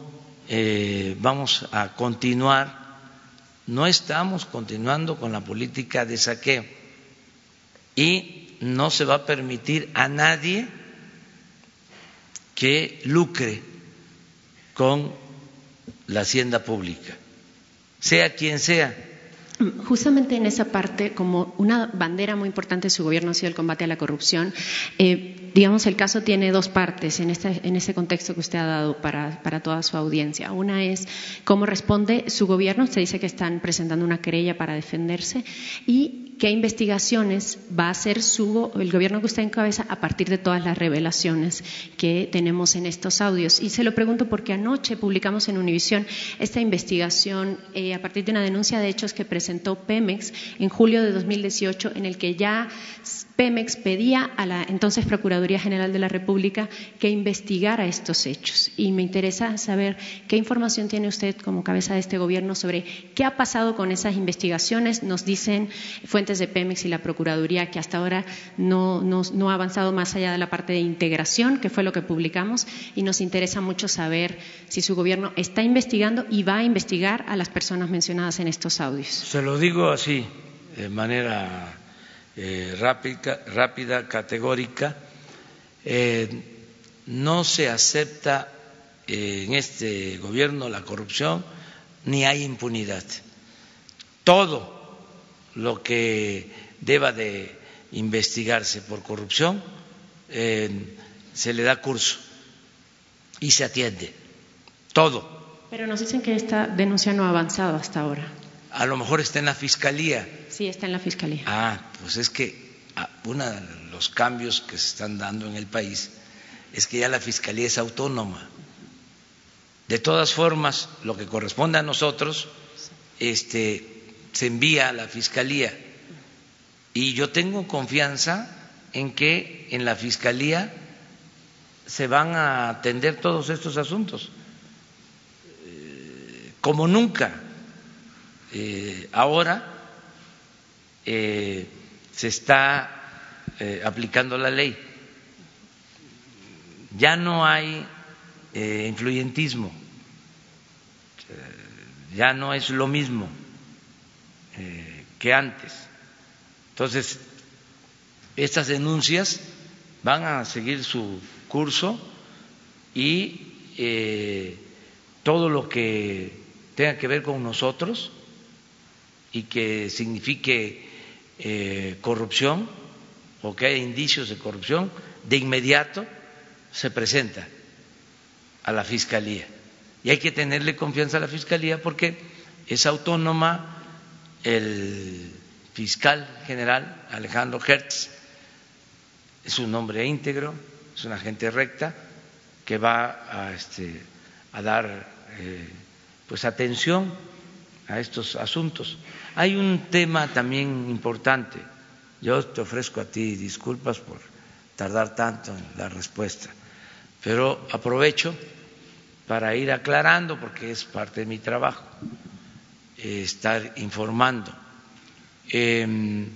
eh, vamos a continuar, no estamos continuando con la política de saqueo y no se va a permitir a nadie que lucre con la hacienda pública, sea quien sea. Justamente en esa parte, como una bandera muy importante de su gobierno ha sido el combate a la corrupción, eh, digamos, el caso tiene dos partes en este, en contexto que usted ha dado para, para toda su audiencia. Una es cómo responde su gobierno, usted dice que están presentando una querella para defenderse, y qué investigaciones va a hacer su, el gobierno que usted encabeza a partir de todas las revelaciones que tenemos en estos audios. Y se lo pregunto porque anoche publicamos en Univisión esta investigación eh, a partir de una denuncia de hechos que presentó Pemex en julio de 2018, en el que ya Pemex pedía a la entonces Procuraduría General de la República que investigara estos hechos. Y me interesa saber qué información tiene usted como cabeza de este gobierno sobre qué ha pasado con esas investigaciones. Nos dicen fuentes de Pemex y la Procuraduría que hasta ahora no, no ha avanzado más allá de la parte de integración, que fue lo que publicamos, y nos interesa mucho saber si su gobierno está investigando y va a investigar a las personas mencionadas en estos audios. Se lo digo así, de manera eh, rápida, rápida, categórica. Eh, no se acepta eh, en este gobierno la corrupción ni hay impunidad. Todo lo que deba de investigarse por corrupción se le da curso y se atiende. Todo. Pero nos dicen que esta denuncia no ha avanzado hasta ahora. A lo mejor está en la fiscalía Sí, está en la Fiscalía. Ah, pues es que ah, uno de los cambios que se están dando en el país es que ya la Fiscalía es autónoma. De todas formas, lo que corresponde a nosotros este, se envía a la Fiscalía. Y yo tengo confianza en que en la Fiscalía se van a atender todos estos asuntos, eh, como nunca. Eh, ahora eh, se está eh, aplicando la ley. Ya no hay influyentismo, ya no es lo mismo que antes. Entonces, estas denuncias van a seguir su curso y todo lo que tenga que ver con nosotros y que signifique eh, corrupción o que haya indicios de corrupción, de inmediato se presenta a la Fiscalía. Y hay que tenerle confianza a la Fiscalía porque es autónoma el fiscal general Alejandro Hertz, es un hombre íntegro, es una gente recta que va a, este, dar eh, pues atención a estos asuntos. Hay un tema también importante. Yo te ofrezco a ti disculpas por tardar tanto en la respuesta, pero aprovecho para ir aclarando, porque es parte de mi trabajo, eh, estar informando. Em,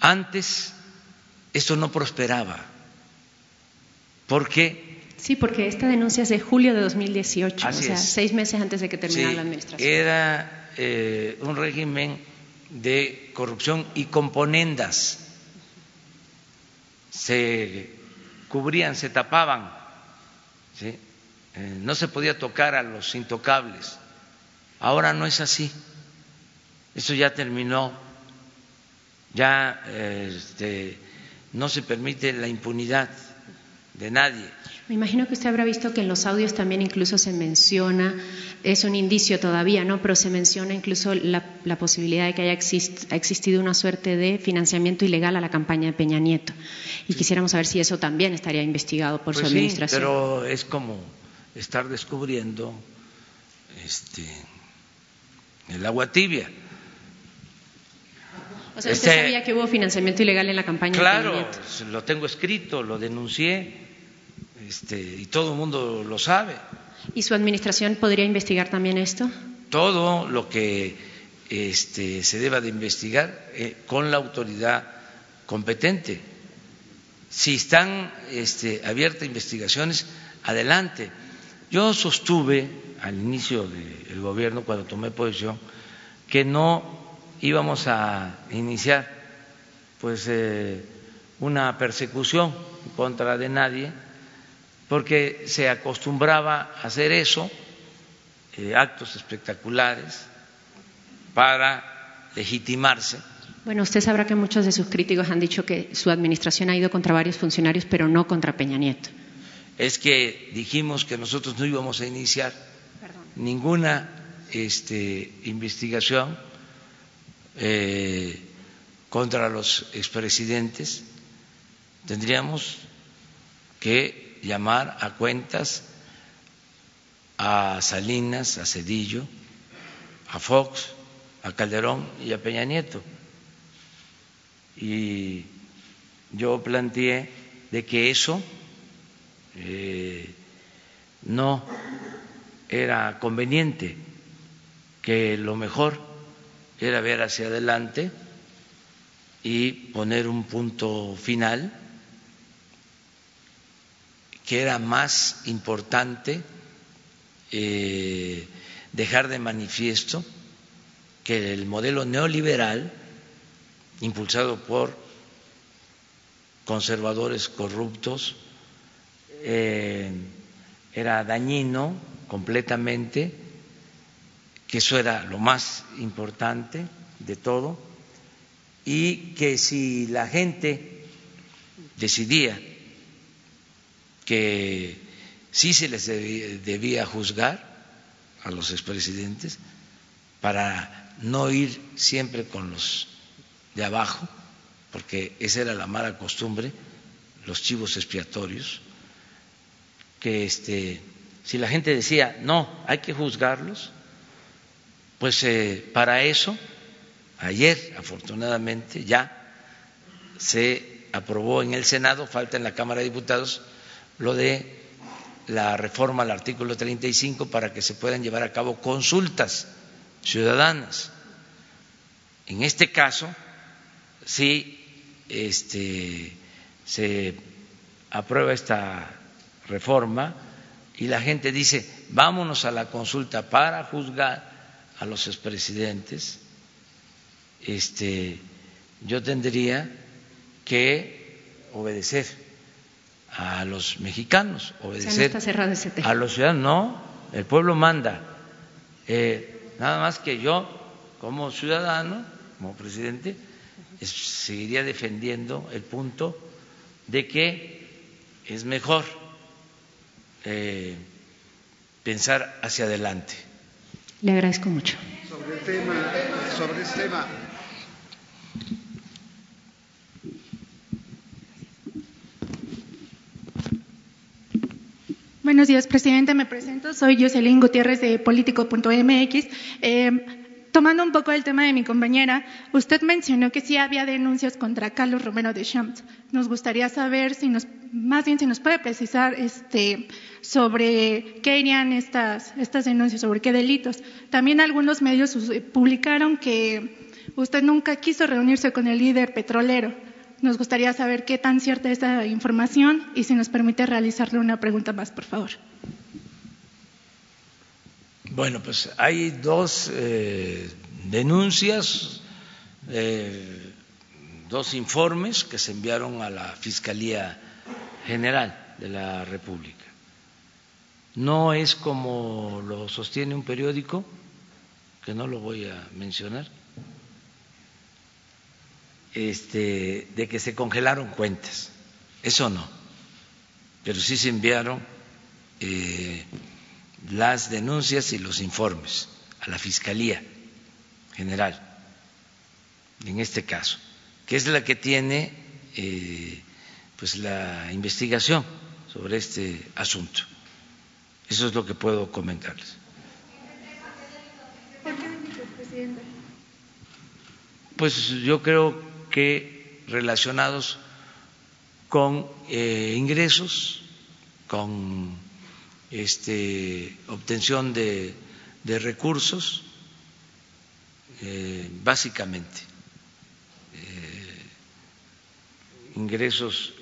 antes esto no prosperaba, porque Sí, porque esta denuncia es de julio de 2018, o sea, seis meses antes de que terminara la administración. Era eh, un régimen de corrupción y componendas. Se cubrían, se tapaban, eh, no se podía tocar a los intocables. Ahora no es así. Eso ya terminó, ya este, no se permite la impunidad de nadie. Me imagino que usted habrá visto que en los audios también incluso se menciona, es un indicio todavía, ¿no? Pero se menciona incluso la, posibilidad de que haya existido una suerte de financiamiento ilegal a la campaña de Peña Nieto. Y quisiéramos saber si eso también estaría investigado por su pues administración. Sí, pero es como estar descubriendo este, el agua tibia. O sea, ¿usted este sabía que hubo financiamiento ilegal en la campaña? Claro, lo tengo escrito, lo denuncié este, y todo el mundo lo sabe. ¿Y su administración podría investigar también esto? Todo lo que este, se deba de investigar eh, con la autoridad competente. Si están este, abiertas investigaciones, adelante. Yo sostuve al inicio del gobierno, cuando tomé posición, que no íbamos a iniciar pues eh, una persecución contra de nadie porque se acostumbraba a hacer eso, eh, actos espectaculares, para legitimarse. Bueno, usted sabrá que muchos de sus críticos han dicho que su administración ha ido contra varios funcionarios, pero no contra Peña Nieto. Es que dijimos que nosotros no íbamos a iniciar ninguna este, investigación eh, contra los expresidentes, tendríamos que llamar a cuentas a Salinas, a Cedillo, a Fox, a Calderón y a Peña Nieto. Y yo planteé de que eso eh, no era conveniente, que lo mejor era ver hacia adelante y poner un punto final, que era más importante eh, dejar de manifiesto que el modelo neoliberal, impulsado por conservadores corruptos, eh, era dañino completamente, que eso era lo más importante de todo, y que si la gente decidía que sí se les debía juzgar a los expresidentes para no ir siempre con los de abajo, porque esa era la mala costumbre, los chivos expiatorios, que este, si la gente decía, no, hay que juzgarlos, pues eh, para eso, ayer afortunadamente ya se aprobó en el Senado, falta en la Cámara de Diputados, lo de la reforma al artículo 35 para que se puedan llevar a cabo consultas ciudadanas. En este caso, si este, se aprueba esta reforma y la gente dice, vámonos a la consulta para juzgar a los expresidentes, este, yo tendría que obedecer a los mexicanos, obedecer a los ciudadanos. No, el pueblo manda. Eh, nada más que yo, como ciudadano, como presidente, seguiría defendiendo el punto de que es mejor eh, pensar hacia adelante. Le agradezco mucho. Sobre el tema, sobre tema. Buenos días, presidente. Me presento. Soy Jocelyn Gutiérrez de Político.mx. Eh, Tomando un poco el tema de mi compañera, usted mencionó que sí había denuncias contra Carlos Romero de Champs. Nos gustaría saber si nos, más bien si nos puede precisar este, sobre qué irían estas, estas denuncias, sobre qué delitos. También algunos medios publicaron que usted nunca quiso reunirse con el líder petrolero. Nos gustaría saber qué tan cierta es esta información y si nos permite realizarle una pregunta más, por favor. Bueno, pues hay dos eh, denuncias, eh, dos informes que se enviaron a la Fiscalía General de la República. No es como lo sostiene un periódico, que no lo voy a mencionar, este, de que se congelaron cuentas. Eso no, pero sí se enviaron. Eh, las denuncias y los informes a la Fiscalía General, en este caso, que es la que tiene eh, pues la investigación sobre este asunto. Eso es lo que puedo comentarles. Pues yo creo que relacionados con eh, ingresos, con este, obtención de, recursos, eh, básicamente, eh, ingresos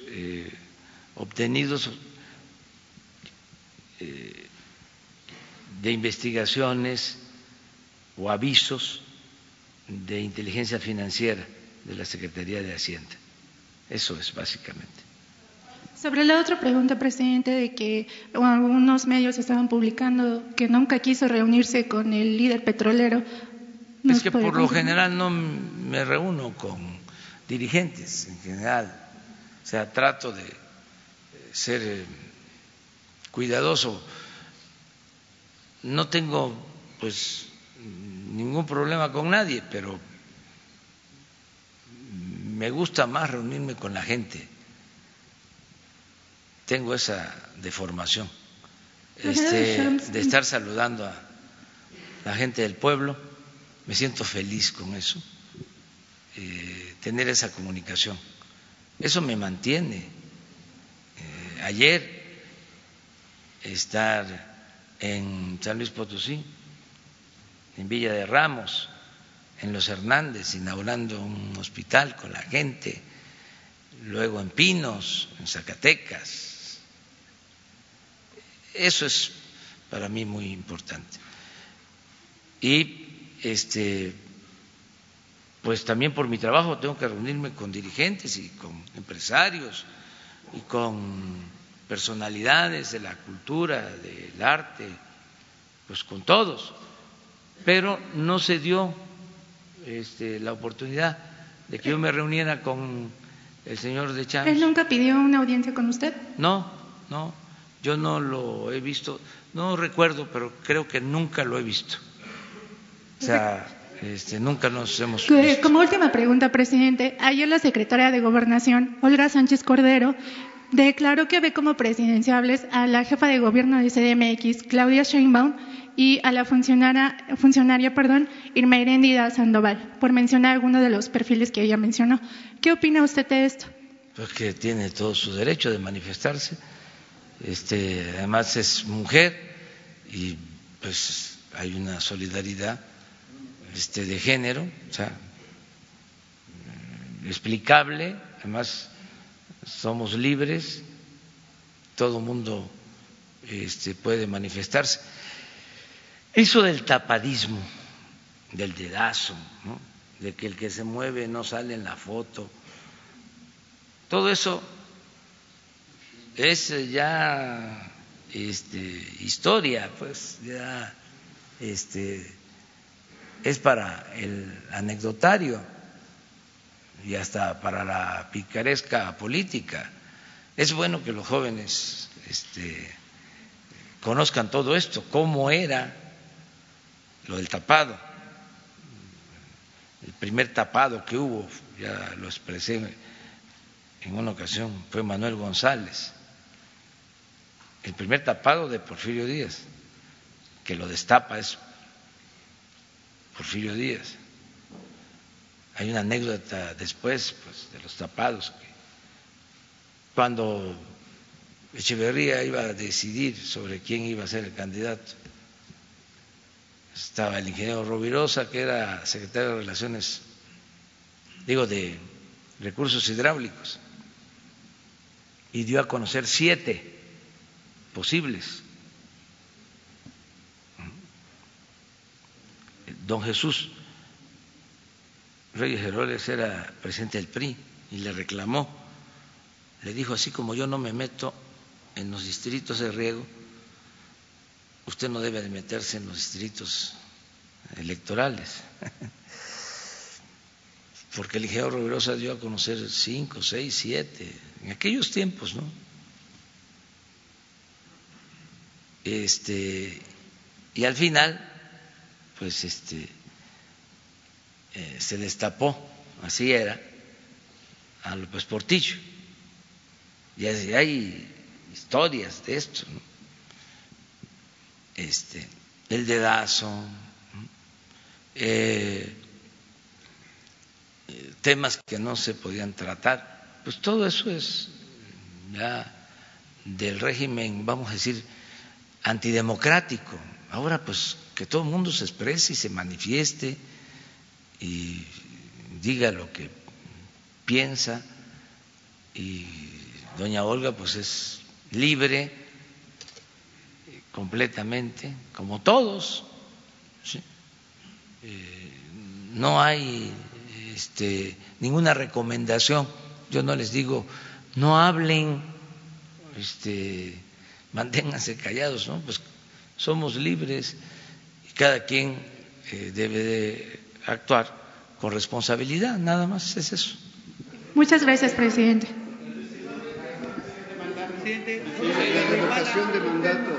eh, de investigaciones o avisos de inteligencia financiera de la Secretaría de Hacienda. Eso es básicamente. Sobre la otra pregunta, presidente, de que algunos medios estaban publicando que nunca quiso reunirse con el líder petrolero. Es que por lo general no me reúno con dirigentes, en general. O sea, trato de ser eh, cuidadoso. No tengo, pues, ningún problema con nadie, pero me gusta más reunirme con la gente. Tengo esa deformación este, de estar saludando a la gente del pueblo. Me siento feliz con eso, eh, tener esa comunicación. Eso me mantiene. Eh, ayer estar en San Luis Potosí, en Villa de Ramos, en Los Hernández, inaugurando un hospital con la gente, luego en Pinos, en Zacatecas. Eso es para mí muy importante. Y este pues también por mi trabajo tengo que reunirme con dirigentes y con empresarios y con personalidades de la cultura, del arte, pues con todos, pero no se dio este, la oportunidad de que yo me reuniera con el señor de Champs. ¿Él nunca pidió una audiencia con usted? No, no, yo no lo he visto, no recuerdo, pero creo que nunca lo he visto. O sea, este, nunca nos hemos. Visto. Como última pregunta, presidente, ayer la secretaria de Gobernación, Olga Sánchez Cordero, declaró que ve como presidenciables a la jefa de gobierno de CDMX, Claudia Sheinbaum, y a la funcionaria, funcionaria perdón, Irma Irendida Sandoval, por mencionar algunos de los perfiles que ella mencionó. ¿Qué opina usted de esto? Pues que tiene todo su derecho de manifestarse. Este, además es mujer y pues hay una solidaridad este, de género, o sea, explicable, además somos libres, todo mundo este, puede manifestarse. Eso del tapadismo, del dedazo, de que el que se mueve no sale en la foto, todo eso es ya este, historia, pues ya este, es para el anecdotario y hasta para la picaresca política. Es bueno que los jóvenes este, conozcan todo esto, cómo era lo del tapado. El primer tapado que hubo, ya lo expresé en una ocasión, fue Manuel González. El primer tapado de Porfirio Díaz, que lo destapa es Porfirio Díaz. Hay una anécdota después pues, de los tapados, que cuando Echeverría iba a decidir sobre quién iba a ser el candidato, estaba el ingeniero Rovirosa, que era secretario de Relaciones, digo, de Recursos Hidráulicos, y dio a conocer siete posibles. Don Jesús Reyes Heroles era presidente del PRI y le reclamó, le dijo, así como yo no me meto en los distritos de riego, usted no debe de meterse en los distritos electorales, porque el ingeniero Rovirosa dio a conocer cinco, seis, siete, en aquellos tiempos, ¿no? Este, y al final, pues este, eh, se destapó, así era, a López Portillo. Y hay historias de esto. Este, el dedazo, eh, temas que no se podían tratar. Pues todo eso es ya del régimen, vamos a decir, antidemocrático. Ahora, pues que todo el mundo se exprese y se manifieste y diga lo que piensa y doña Olga pues es libre completamente, como todos. Eh, no hay este, ninguna recomendación. Yo no les digo, no hablen, este, manténganse callados, ¿no? Pues somos libres y cada quien eh, debe de actuar con responsabilidad, nada más es eso. Muchas gracias, presidente. La revocación de mandato,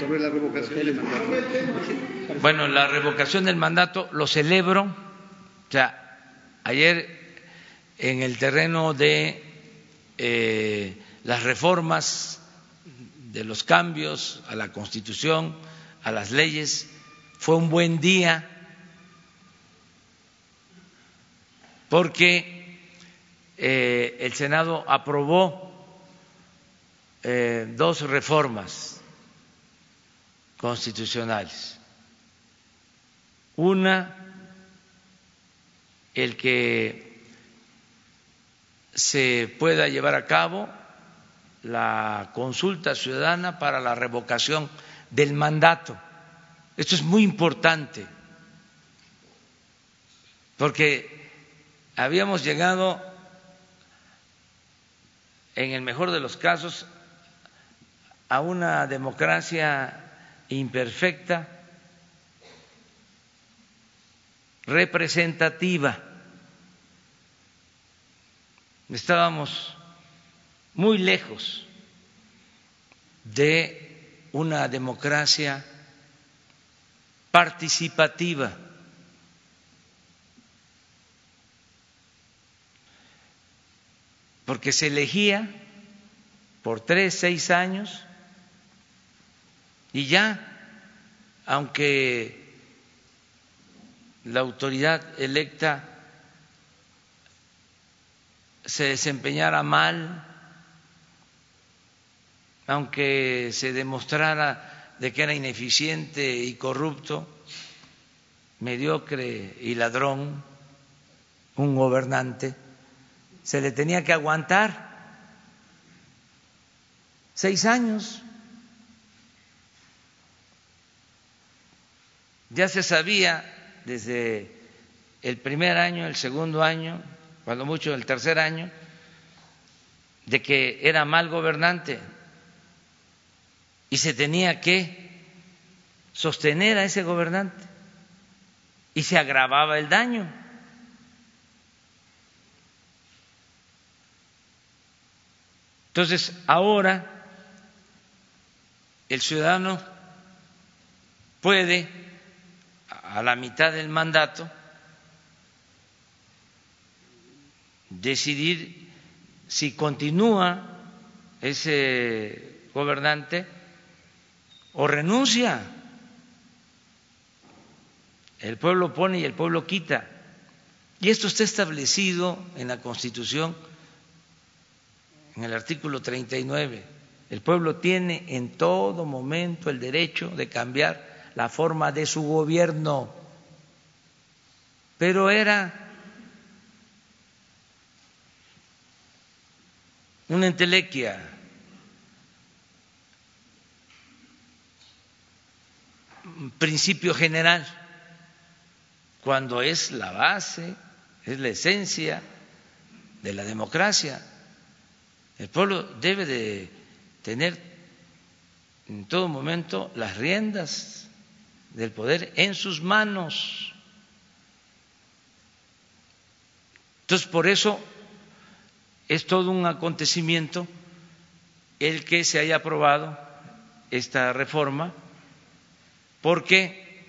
sobre la revocación del mandato. Bueno, la revocación del mandato lo celebro. O sea, ayer en el terreno de eh, las reformas, de los cambios a la Constitución, a las leyes. Fue un buen día porque eh, el Senado aprobó eh, dos reformas constitucionales. Una, el que se pueda llevar a cabo la consulta ciudadana para la revocación del mandato. Esto es muy importante, porque habíamos llegado, en el mejor de los casos, a una democracia imperfecta, representativa. Estábamos muy lejos de una democracia participativa. Porque se elegía por tres, seis años y ya, aunque la autoridad electa se desempeñara mal, aunque se demostrara de que era ineficiente y corrupto, mediocre y ladrón, un gobernante, se le tenía que aguantar seis años. Ya se sabía desde el primer año, el segundo año, cuando mucho el tercer año, de que era mal gobernante y se tenía que sostener a ese gobernante y se agravaba el daño. Entonces, ahora el ciudadano puede a la mitad del mandato decidir si continúa ese gobernante o renuncia. El pueblo pone y el pueblo quita. Y esto está establecido en la Constitución, en el artículo 39. El pueblo tiene en todo momento el derecho de cambiar la forma de su gobierno, pero era una entelequia. Un principio general, cuando es la base, es la esencia de la democracia. El pueblo debe de tener en todo momento las riendas del poder en sus manos. Entonces, por eso es todo un acontecimiento el que se haya aprobado esta reforma, porque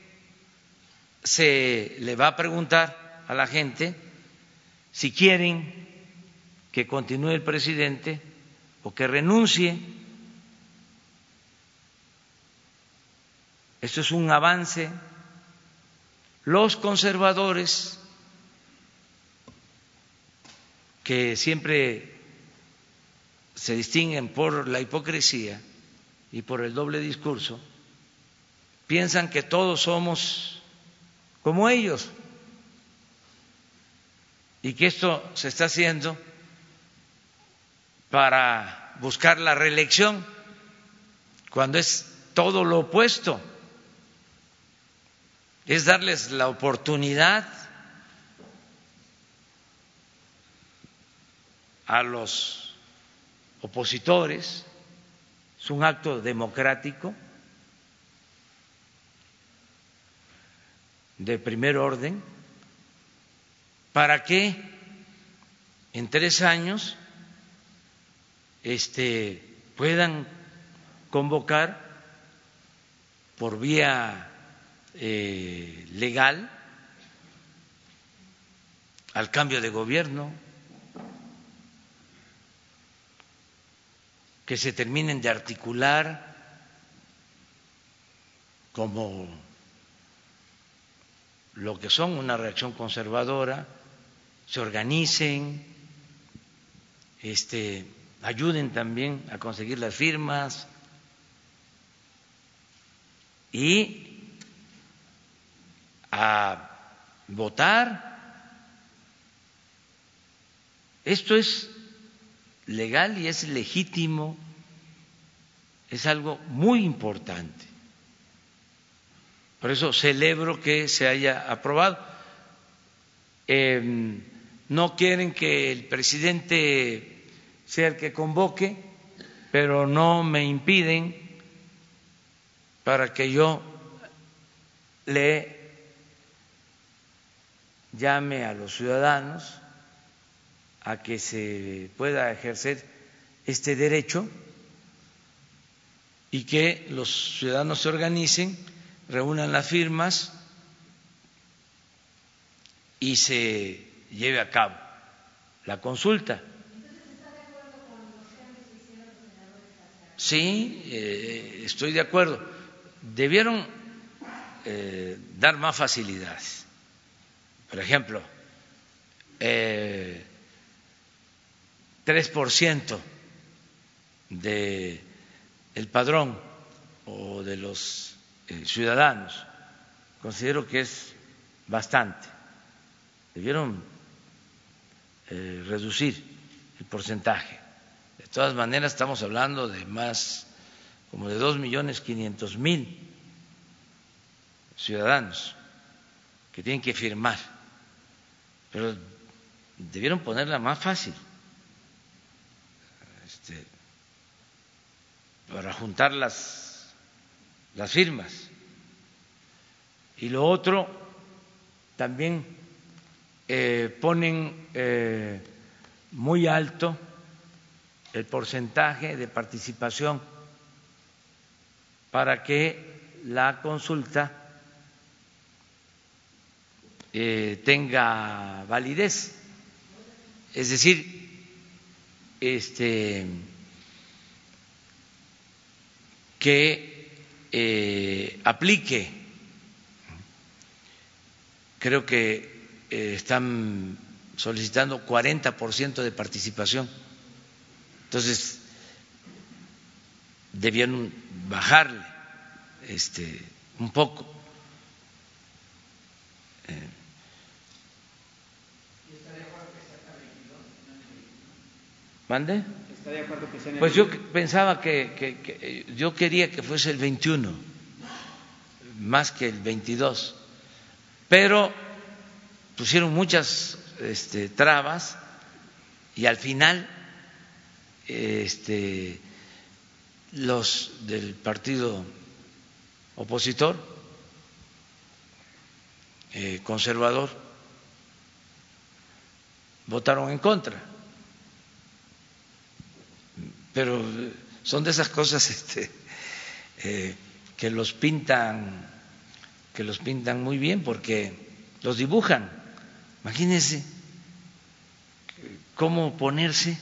se le va a preguntar a la gente si quieren que continúe el presidente o que renuncie Esto es un avance. Los conservadores, que siempre se distinguen por la hipocresía y por el doble discurso, piensan que todos somos como ellos y que esto se está haciendo para buscar la reelección, cuando es todo lo opuesto. Es darles la oportunidad a los opositores, es un acto democrático de primer orden, para que en tres años este, puedan convocar por vía eh, legal al cambio de gobierno, que se terminen de articular como lo que son una reacción conservadora, se organicen, este, ayuden también a conseguir las firmas y a votar. Esto es legal y es legítimo, es algo muy importante. Por eso celebro que se haya aprobado. Em, no quieren que el presidente sea el que convoque, pero no me impiden para que yo le llame a los ciudadanos a que se pueda ejercer este derecho y que los ciudadanos se organicen, reúnan las firmas y se lleve a cabo la consulta. Sí, eh, estoy de acuerdo. Debieron eh, dar más facilidades. Por ejemplo, eh, 3% del el padrón o de los eh, ciudadanos. Considero que es bastante. Debieron reducir el porcentaje. Todas maneras, estamos hablando de más como de dos millones quinientos mil ciudadanos que tienen que firmar, pero debieron ponerla más fácil este, para juntar las, las firmas. Y lo otro, también eh, ponen eh, muy alto el porcentaje de participación para que la consulta eh, tenga validez. Es decir, este, que aplique. Creo que eh, están solicitando 40% de participación. Entonces, debieron bajarle este, un poco. Eh, ¿Mande? ¿Está de acuerdo que sea en el Pues yo pensaba que, que, que, yo quería que fuese el 21, más que el 22, pero pusieron muchas este, trabas y al final este, los del partido opositor eh, conservador votaron en contra. Pero son de esas cosas este, eh, que los pintan que los pintan muy bien porque los dibujan. Imagínense cómo ponerse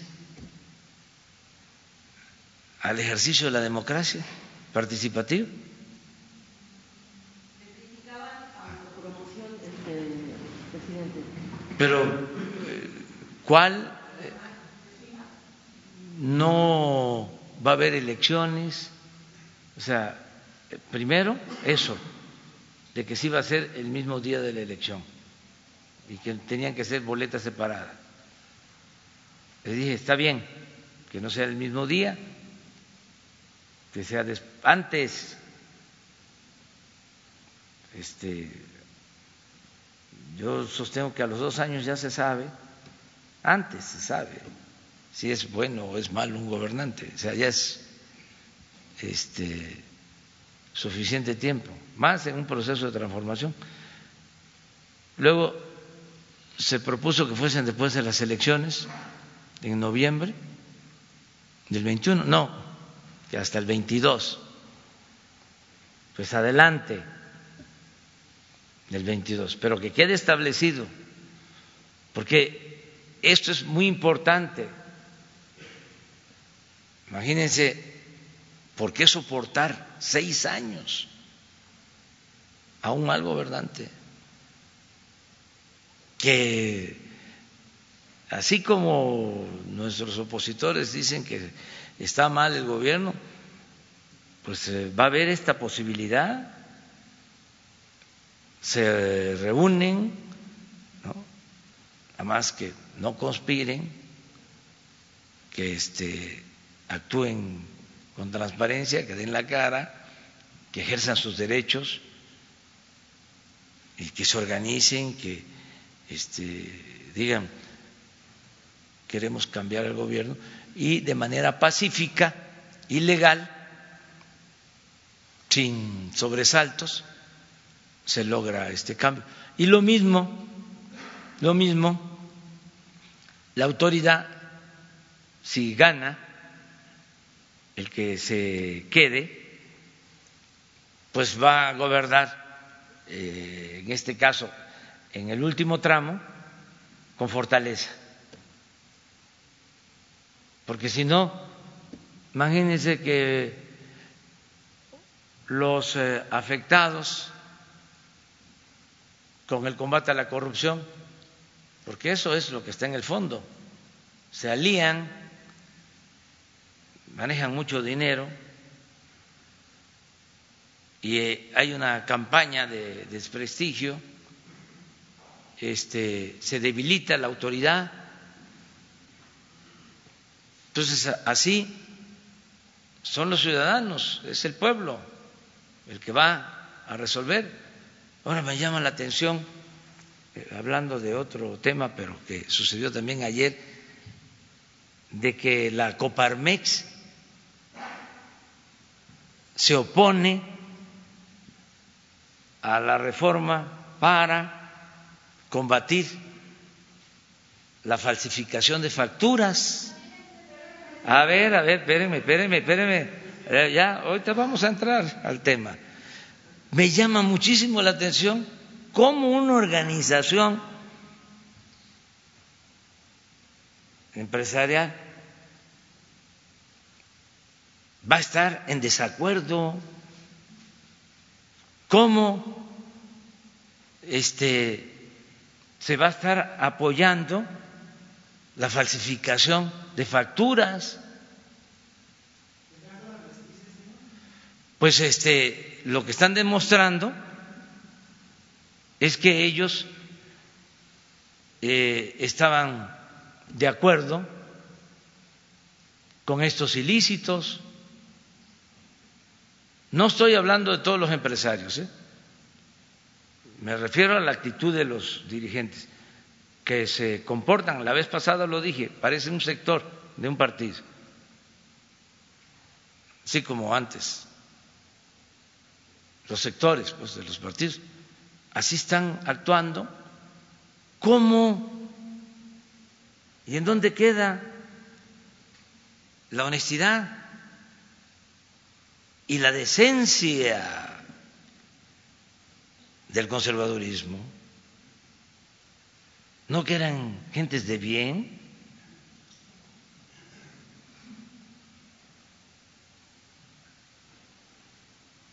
al ejercicio de la democracia participativa. Pero, eh, ¿cuál? No va a haber elecciones. O sea, primero, eso, de que sí va a ser el mismo día de la elección y que tenían que ser boletas separadas. Le dije, está bien, que no sea el mismo día, que sea antes. Este, yo sostengo que a los dos años ya se sabe, antes se sabe si es bueno o es malo un gobernante, o sea, ya es este, suficiente tiempo, más en un proceso de transformación. Luego, se propuso que fuesen después de las elecciones, en noviembre del 21, no, hasta el 22. Pues adelante del 22, pero que quede establecido, porque esto es muy importante. Imagínense, ¿por qué soportar seis años a un mal gobernante? Que así como nuestros opositores dicen que está mal el gobierno, pues eh, va a haber esta posibilidad. Se reúnen, ¿no? además que no conspiren, que este, actúen con transparencia, que den la cara, que ejerzan sus derechos y que se organicen, que este, digan queremos cambiar el gobierno y de manera pacífica y legal, sin sobresaltos, se logra este cambio. Y lo mismo, lo mismo, la autoridad, si gana, el que se quede, pues va a gobernar, eh, en este caso, en el último tramo, con fortaleza. Porque si no, imagínense que los eh, afectados con el combate a la corrupción, porque eso es lo que está en el fondo, se alían, manejan mucho dinero y eh, hay una campaña de desprestigio, este, se debilita la autoridad entonces, así son los ciudadanos, es el pueblo el que va a resolver. Ahora me llama la atención, eh, hablando de otro tema, pero que sucedió también ayer, de que la Coparmex se opone a la reforma para combatir la falsificación de facturas. A ver, a ver, espérenme, espérenme, espérenme. Eh, ya, ahorita vamos a entrar al tema. Me llama muchísimo la atención cómo una organización empresarial va a estar en desacuerdo, cómo este, se va a estar apoyando la falsificación de facturas. Pues este lo que están demostrando es que ellos eh, estaban de acuerdo con estos ilícitos. No estoy hablando de todos los empresarios, ¿eh? me refiero a la actitud de los dirigentes que se comportan, la vez pasada lo dije, parece un sector de un partido, así como antes, los sectores pues, de los partidos, así están actuando. ¿Cómo? ¿Y en dónde queda la honestidad y la decencia del conservadurismo? ¿No que eran gentes de bien?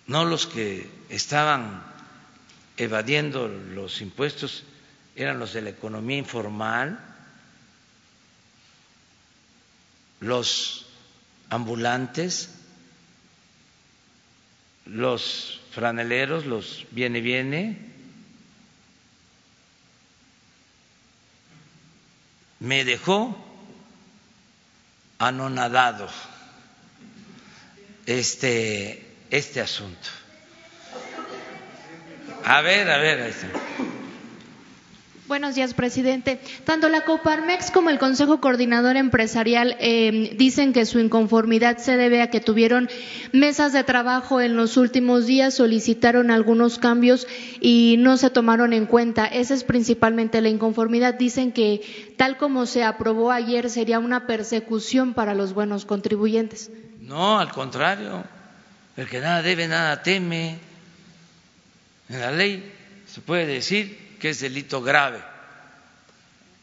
No los que estaban evadiendo los impuestos eran los de la economía informal, los ambulantes, los franeleros, los viene-viene, me dejó anonadado este, este asunto. A ver, a ver, ahí está. Buenos días, presidente. Tanto la Coparmex como el Consejo Coordinador Empresarial eh, dicen que su inconformidad se debe a que tuvieron mesas de trabajo en los últimos días, solicitaron algunos cambios y no se tomaron en cuenta. Esa es principalmente la inconformidad. Dicen que tal como se aprobó ayer sería una persecución para los buenos contribuyentes. No, al contrario. El que nada debe, nada teme. En la ley se puede decir que es delito grave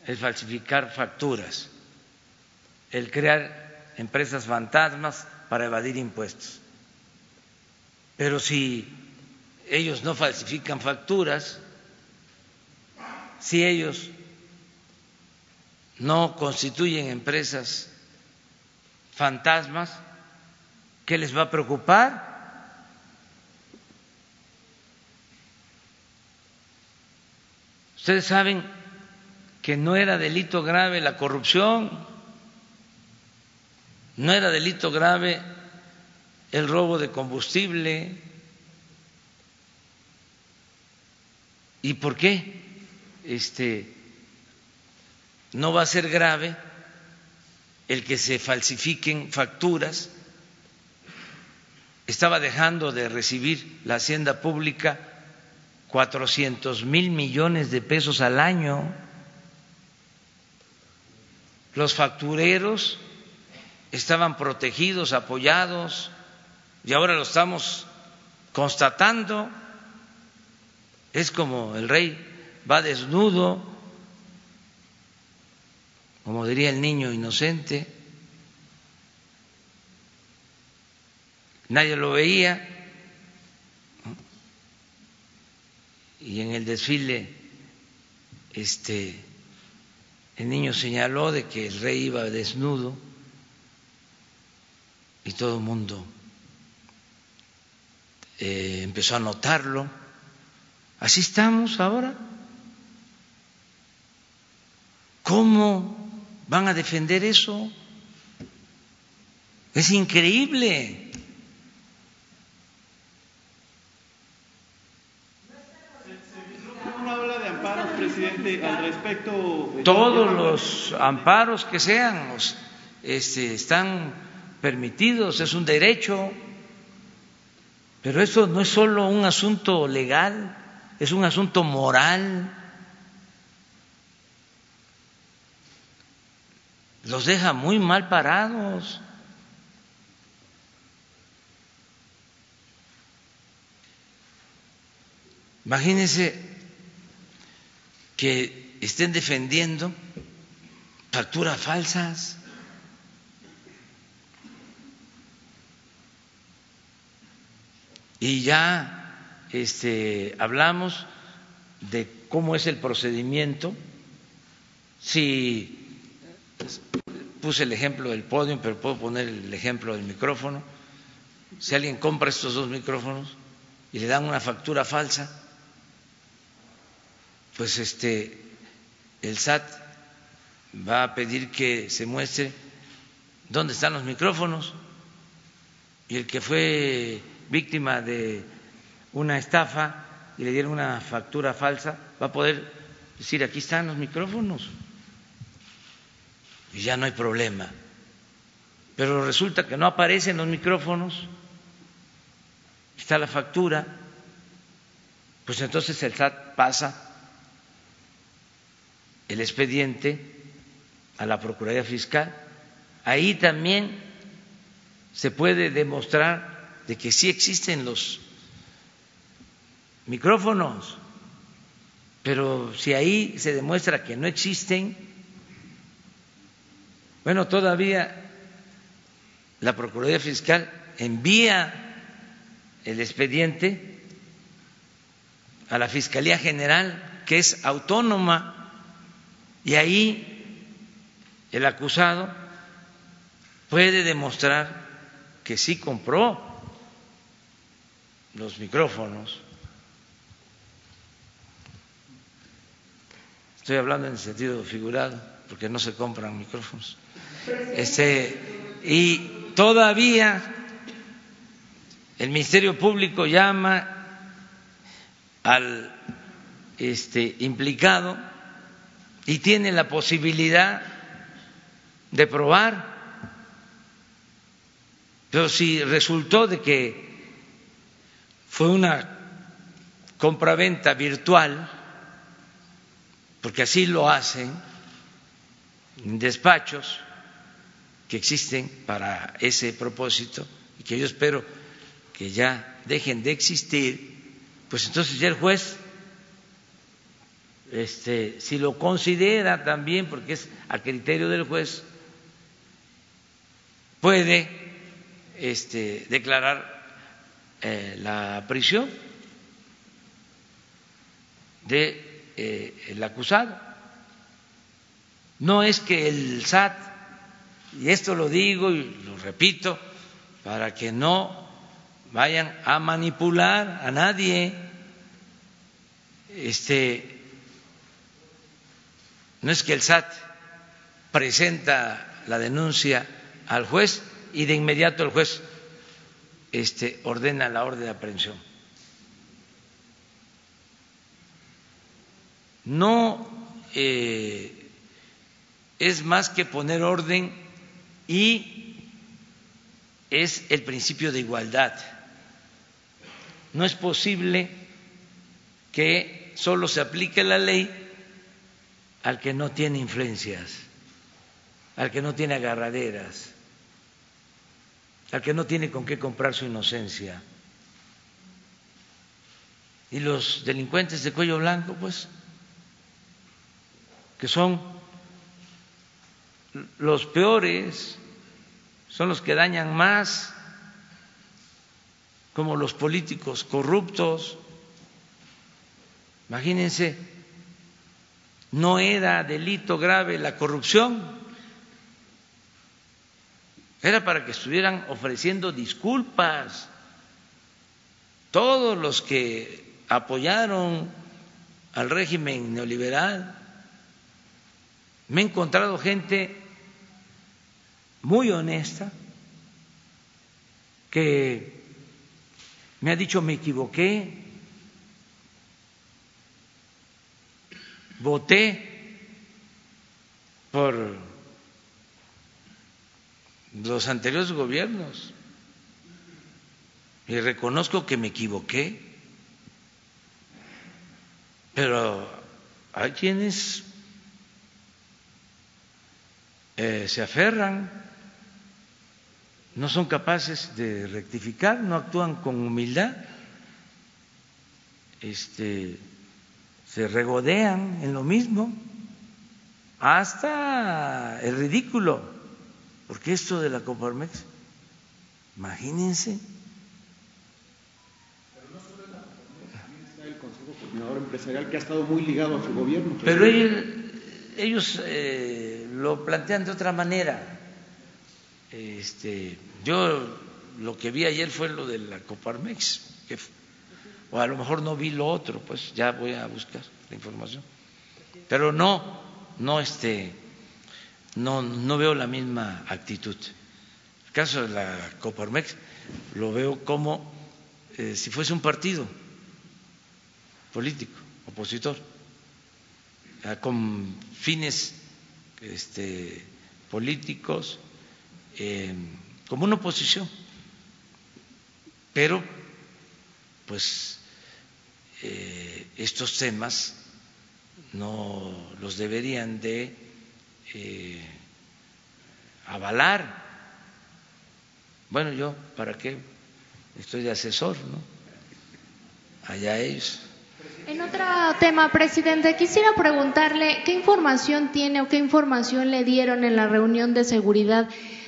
el falsificar facturas, el crear empresas fantasmas para evadir impuestos. Pero si ellos no falsifican facturas, si ellos no constituyen empresas fantasmas, ¿qué les va a preocupar? Ustedes saben que no era delito grave la corrupción, no era delito grave el robo de combustible. ¿Y por qué? Este no va a ser grave el que se falsifiquen facturas. Estaba dejando de recibir la hacienda pública cuatrocientos mil millones de pesos al año. Los factureros estaban protegidos, apoyados, y ahora lo estamos constatando. Es como el rey va desnudo, como diría el niño inocente, nadie lo veía, y en el desfile este el niño señaló de que el rey iba desnudo y todo el mundo eh, empezó a notarlo. Así estamos ahora. ¿Cómo van a defender eso? Es increíble. Presidente, al respecto. Todos los amparos que sean este, están permitidos, es un derecho, pero eso no es solo un asunto legal, es un asunto moral. Los deja muy mal parados. Imagínense que estén defendiendo facturas falsas. Y ya este, hablamos de cómo es el procedimiento. Si puse el ejemplo del podio, pero puedo poner el ejemplo del micrófono. Si alguien compra estos dos micrófonos y le dan una factura falsa, pues este el SAT va a pedir que se muestre dónde están los micrófonos y el que fue víctima de una estafa y le dieron una factura falsa va a poder decir aquí están los micrófonos y ya no hay problema. Pero resulta que no aparecen los micrófonos, está la factura, pues entonces el SAT pasa el expediente a la Procuraduría Fiscal. Ahí también se puede demostrar de que sí existen los micrófonos, pero si ahí se demuestra que no existen, bueno, todavía la Procuraduría Fiscal envía el expediente a la Fiscalía General, que es autónoma y ahí el acusado puede demostrar que sí compró los micrófonos. Estoy hablando en el sentido figurado, porque no se compran micrófonos. Este, y todavía el Ministerio Público llama al este, implicado y tiene la posibilidad de probar. Pero si resultó de que fue una compraventa virtual, porque así lo hacen en despachos que existen para ese propósito y que yo espero que ya dejen de existir, pues entonces ya el juez este, si lo considera también, porque es a criterio del juez, puede este, declarar eh, la prisión de eh, acusado. No es que el SAT, y esto lo digo y lo repito, para que no vayan a manipular a nadie, este, no es que el SAT presenta la denuncia al juez y de inmediato el juez este, ordena la orden de aprehensión. No eh, es más que poner orden y es el principio de igualdad. No es posible que solo se aplique la ley al que no tiene influencias, al que no tiene agarraderas, al que no tiene con qué comprar su inocencia. Y los delincuentes de cuello blanco, pues, que son los peores, son los que dañan más, como los políticos corruptos. Imagínense, no era delito grave la corrupción, era para que estuvieran ofreciendo disculpas todos los que apoyaron al régimen neoliberal. Me he encontrado gente muy honesta que me ha dicho me equivoqué, voté por los anteriores gobiernos. Y reconozco que me equivoqué, pero hay quienes eh, se aferran, no son capaces de rectificar, no actúan con humildad, este, se regodean en lo mismo, hasta el ridículo. Porque esto de la Coparmex, imagínense. Pero no solo la también está el Consejo Coordinador Empresarial que ha estado muy ligado a su gobierno. Pero ellos, ellos eh, lo plantean de otra manera. Este, yo lo que vi ayer fue lo de la Coparmex, que, o a lo mejor no vi lo otro, pues ya voy a buscar la información. Pero no, no este no, no veo la misma actitud. El caso de la Coparmex lo veo como eh, si fuese un partido político, opositor, con fines este, políticos, eh, como una oposición. Pero, pues, eh, estos temas no los deberían de eh, avalar. Bueno, yo, ¿para qué? Estoy de asesor, ¿no? Allá ellos. En otro tema, presidente, quisiera preguntarle qué información tiene o qué información le dieron en la reunión de seguridad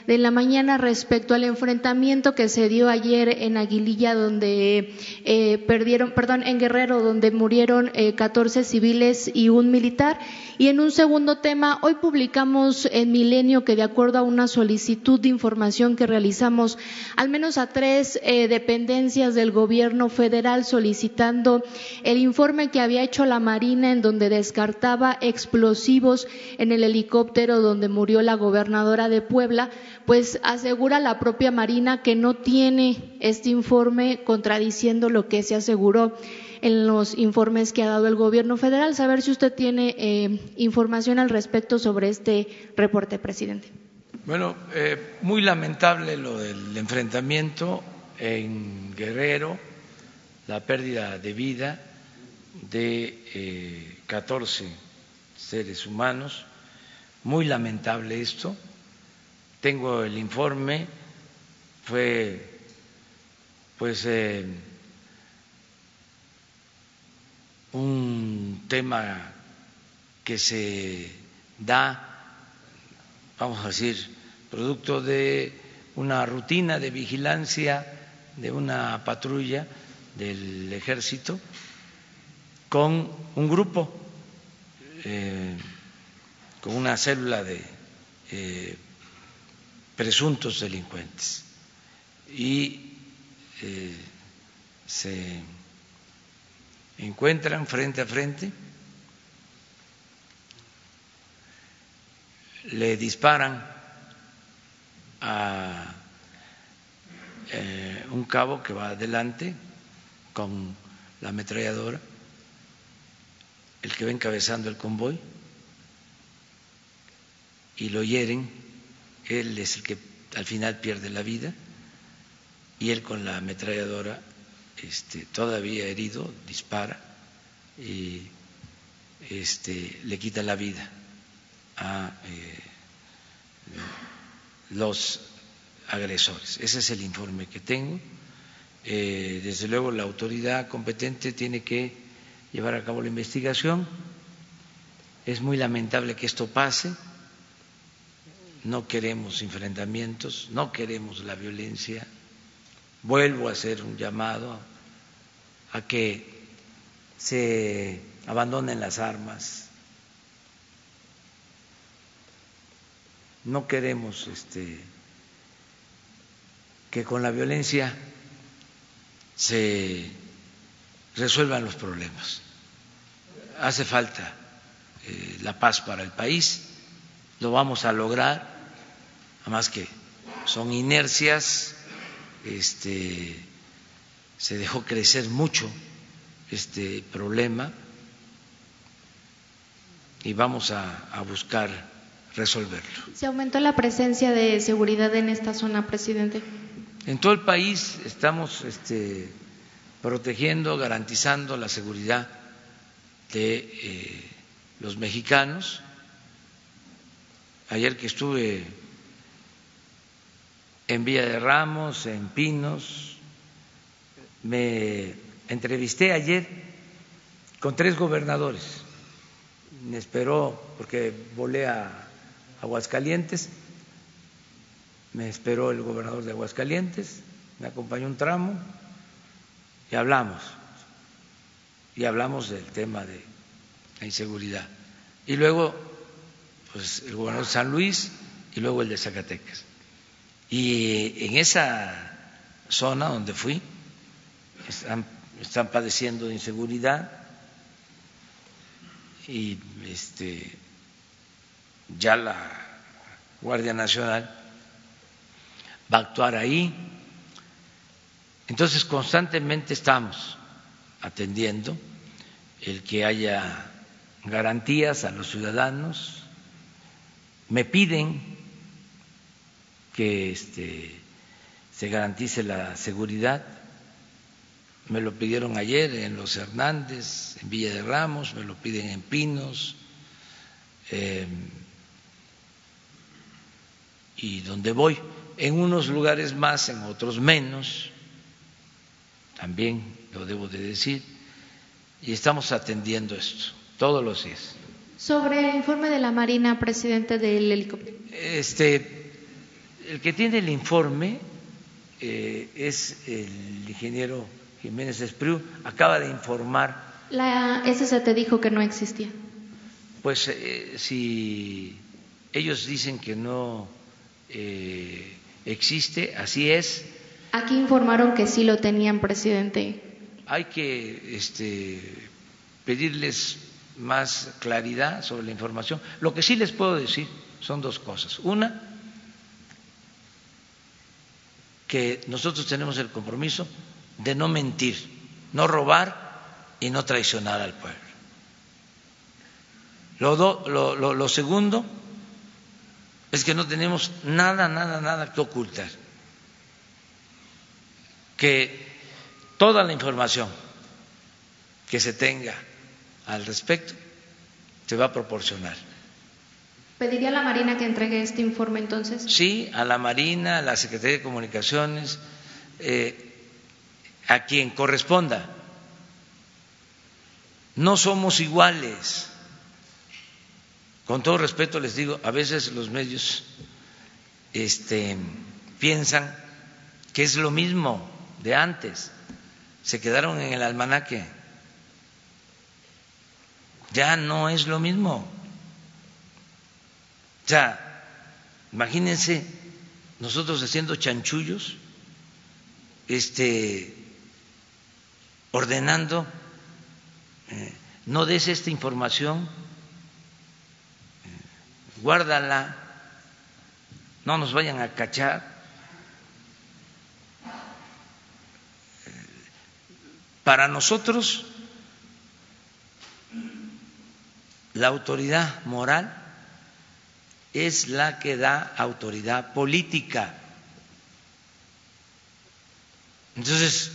de la mañana respecto al enfrentamiento que se dio ayer en Aguililla, donde eh, perdieron, perdón, en Guerrero, donde murieron eh, 14 civiles y un militar. Y en un segundo tema, hoy publicamos en Milenio que de acuerdo a una solicitud de información que realizamos al menos a tres eh, dependencias del gobierno federal solicitando el informe que había hecho la Marina en donde descartaba explosivos en el helicóptero donde murió la gobernadora de Puebla, pues asegura la propia Marina que no tiene este informe contradiciendo lo que se aseguró en los informes que ha dado el gobierno federal. Saber si usted tiene eh, información al respecto sobre este reporte, presidente. Bueno, eh, muy lamentable lo del enfrentamiento en Guerrero, la pérdida de vida de eh, 14 seres humanos. Muy lamentable esto tengo el informe, fue pues eh, un tema que se da, vamos a decir, producto de una rutina de vigilancia de una patrulla del ejército con un grupo, eh, con una célula de eh, presuntos delincuentes. Y eh, se encuentran frente a frente, le disparan a eh, un cabo que va adelante con la ametralladora, el que va encabezando el convoy, y lo hieren, él es el que al final pierde la vida, y él con la ametralladora, este, todavía herido, dispara y este, le quita la vida a eh, los agresores. Ese es el informe que tengo. Eh, desde luego la autoridad competente tiene que llevar a cabo la investigación. Es muy lamentable que esto pase. No queremos enfrentamientos, no queremos la violencia. Vuelvo a hacer un llamado a que se abandonen las armas. No queremos este que con la violencia se resuelvan los problemas. Hace falta eh, la paz para el país, lo vamos a lograr, además que son inercias, este, se dejó crecer mucho este problema y vamos a, a buscar resolverlo. ¿Se aumentó la presencia de seguridad en esta zona, presidente? En todo el país estamos este, protegiendo, garantizando la seguridad de eh, los mexicanos. Ayer que estuve en Villa de Ramos, en Pinos, me entrevisté ayer con tres gobernadores. Me esperó, porque volé a Aguascalientes, me esperó el gobernador de Aguascalientes, me acompañó un tramo y hablamos, y hablamos del tema de la inseguridad. Y luego, pues el gobernador de San Luis y luego el de Zacatecas. Y en esa zona donde fui, están, padeciendo de inseguridad y este, ya la Guardia Nacional va a actuar ahí. Entonces, constantemente estamos atendiendo el que haya garantías a los ciudadanos. Me piden que este, se garantice la seguridad. Me lo pidieron ayer en Los Hernández, en Villa de Ramos, me lo piden en Pinos. Eh, y donde voy en unos lugares más, en otros menos, también lo debo de decir, y estamos atendiendo esto todos los días. Sobre el informe de la Marina, presidente del helicóptero. Este, el que tiene el informe eh, es el ingeniero Jiménez Espriu, acaba de informar. La SCT dijo que no existía. Pues eh, si ellos dicen que no eh, existe, así es. Aquí informaron que sí lo tenían, presidente. Hay que este, pedirles más claridad sobre la información. Lo que sí les puedo decir son dos cosas. Una, que nosotros tenemos el compromiso de no mentir, no robar y no traicionar al pueblo. Lo, segundo es que no tenemos nada, nada, nada que ocultar. Que toda la información que se tenga al respecto se va a proporcionar. ¿Pediría a la Marina que entregue este informe entonces? Sí, a la Marina, a la Secretaría de Comunicaciones, eh, a quien corresponda. No somos iguales. Con todo respeto les digo, a veces los medios este, piensan que es lo mismo de antes, se quedaron en el almanaque. Ya no es lo mismo. O sea, imagínense nosotros haciendo chanchullos, este, ordenando, eh, no des esta información, eh, guárdala, no nos vayan a cachar. Para nosotros, la autoridad moral es la que da autoridad política. Entonces,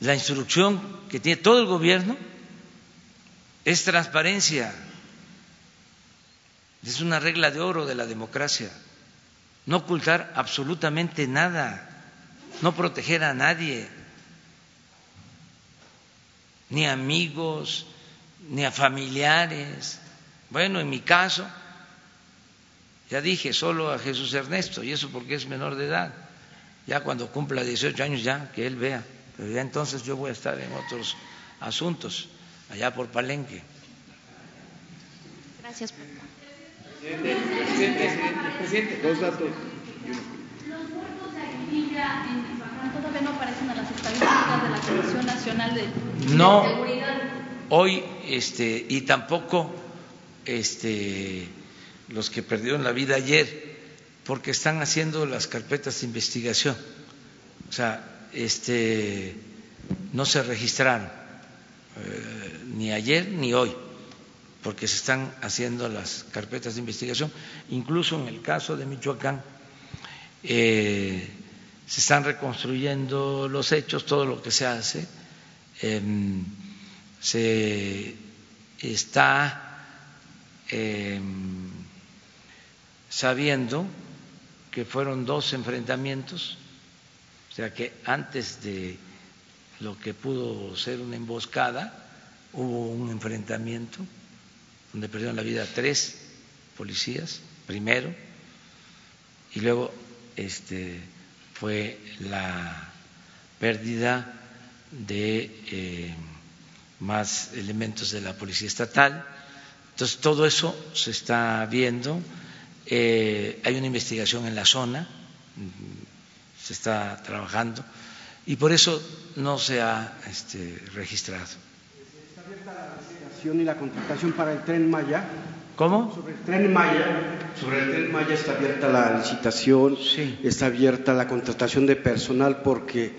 la instrucción que tiene todo el gobierno es transparencia. Es una regla de oro de la democracia. No ocultar absolutamente nada, no proteger a nadie ni amigos, ni a familiares. Bueno, en mi caso, ya dije, solo a Jesús Ernesto, y eso porque es menor de edad. Ya cuando cumpla 18 años, ya que él vea. Pero ya entonces yo voy a estar en otros asuntos, allá por Palenque. Gracias. Presidente, presidente, presidente, dos datos. Los muertos de Aguililla en Michoacán todavía no aparecen en las estadísticas de la Comisión Nacional de, de No. Seguridad. Hoy, este, y tampoco este, los que perdieron la vida ayer, porque están haciendo las carpetas de investigación. O sea, este, no se registraron eh, ni ayer ni hoy, porque se están haciendo las carpetas de investigación. Incluso en el caso de Michoacán, eh, se están reconstruyendo los hechos, todo lo que se hace. em, se está em, sabiendo que fueron dos enfrentamientos, o sea que antes de lo que pudo ser una emboscada, hubo un enfrentamiento donde perdieron la vida tres policías, primero, y luego este, fue la pérdida de eh, más elementos de la policía estatal. Entonces, todo eso se está viendo. Eh, hay una investigación en la zona, mm, se está trabajando, y por eso no se ha este, registrado. ¿Está abierta la licitación y la contratación para el tren Maya? ¿Cómo? Sobre el tren Maya, sobre el tren Maya está abierta la licitación, Sí. está abierta la contratación de personal porque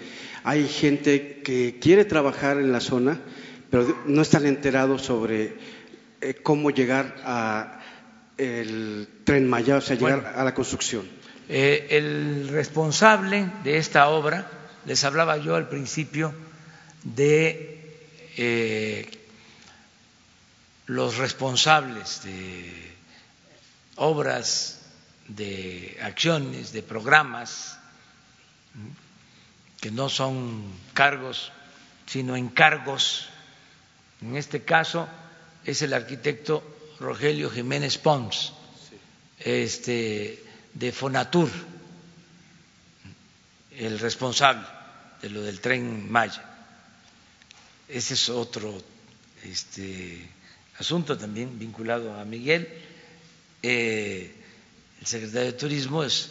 hay gente que quiere trabajar en la zona, pero no están enterados sobre eh, cómo llegar a el tren Maya, o sea, llegar Bueno. a la construcción. Eh, el responsable de esta obra, les hablaba yo al principio de eh, los responsables de obras, de acciones, de programas, que no son cargos, sino encargos. En este caso es el arquitecto Rogelio Jiménez Pons, este, de Fonatur, el responsable de lo del tren Maya. Ese es otro este, asunto también vinculado a Miguel. Eh, el secretario de Turismo es,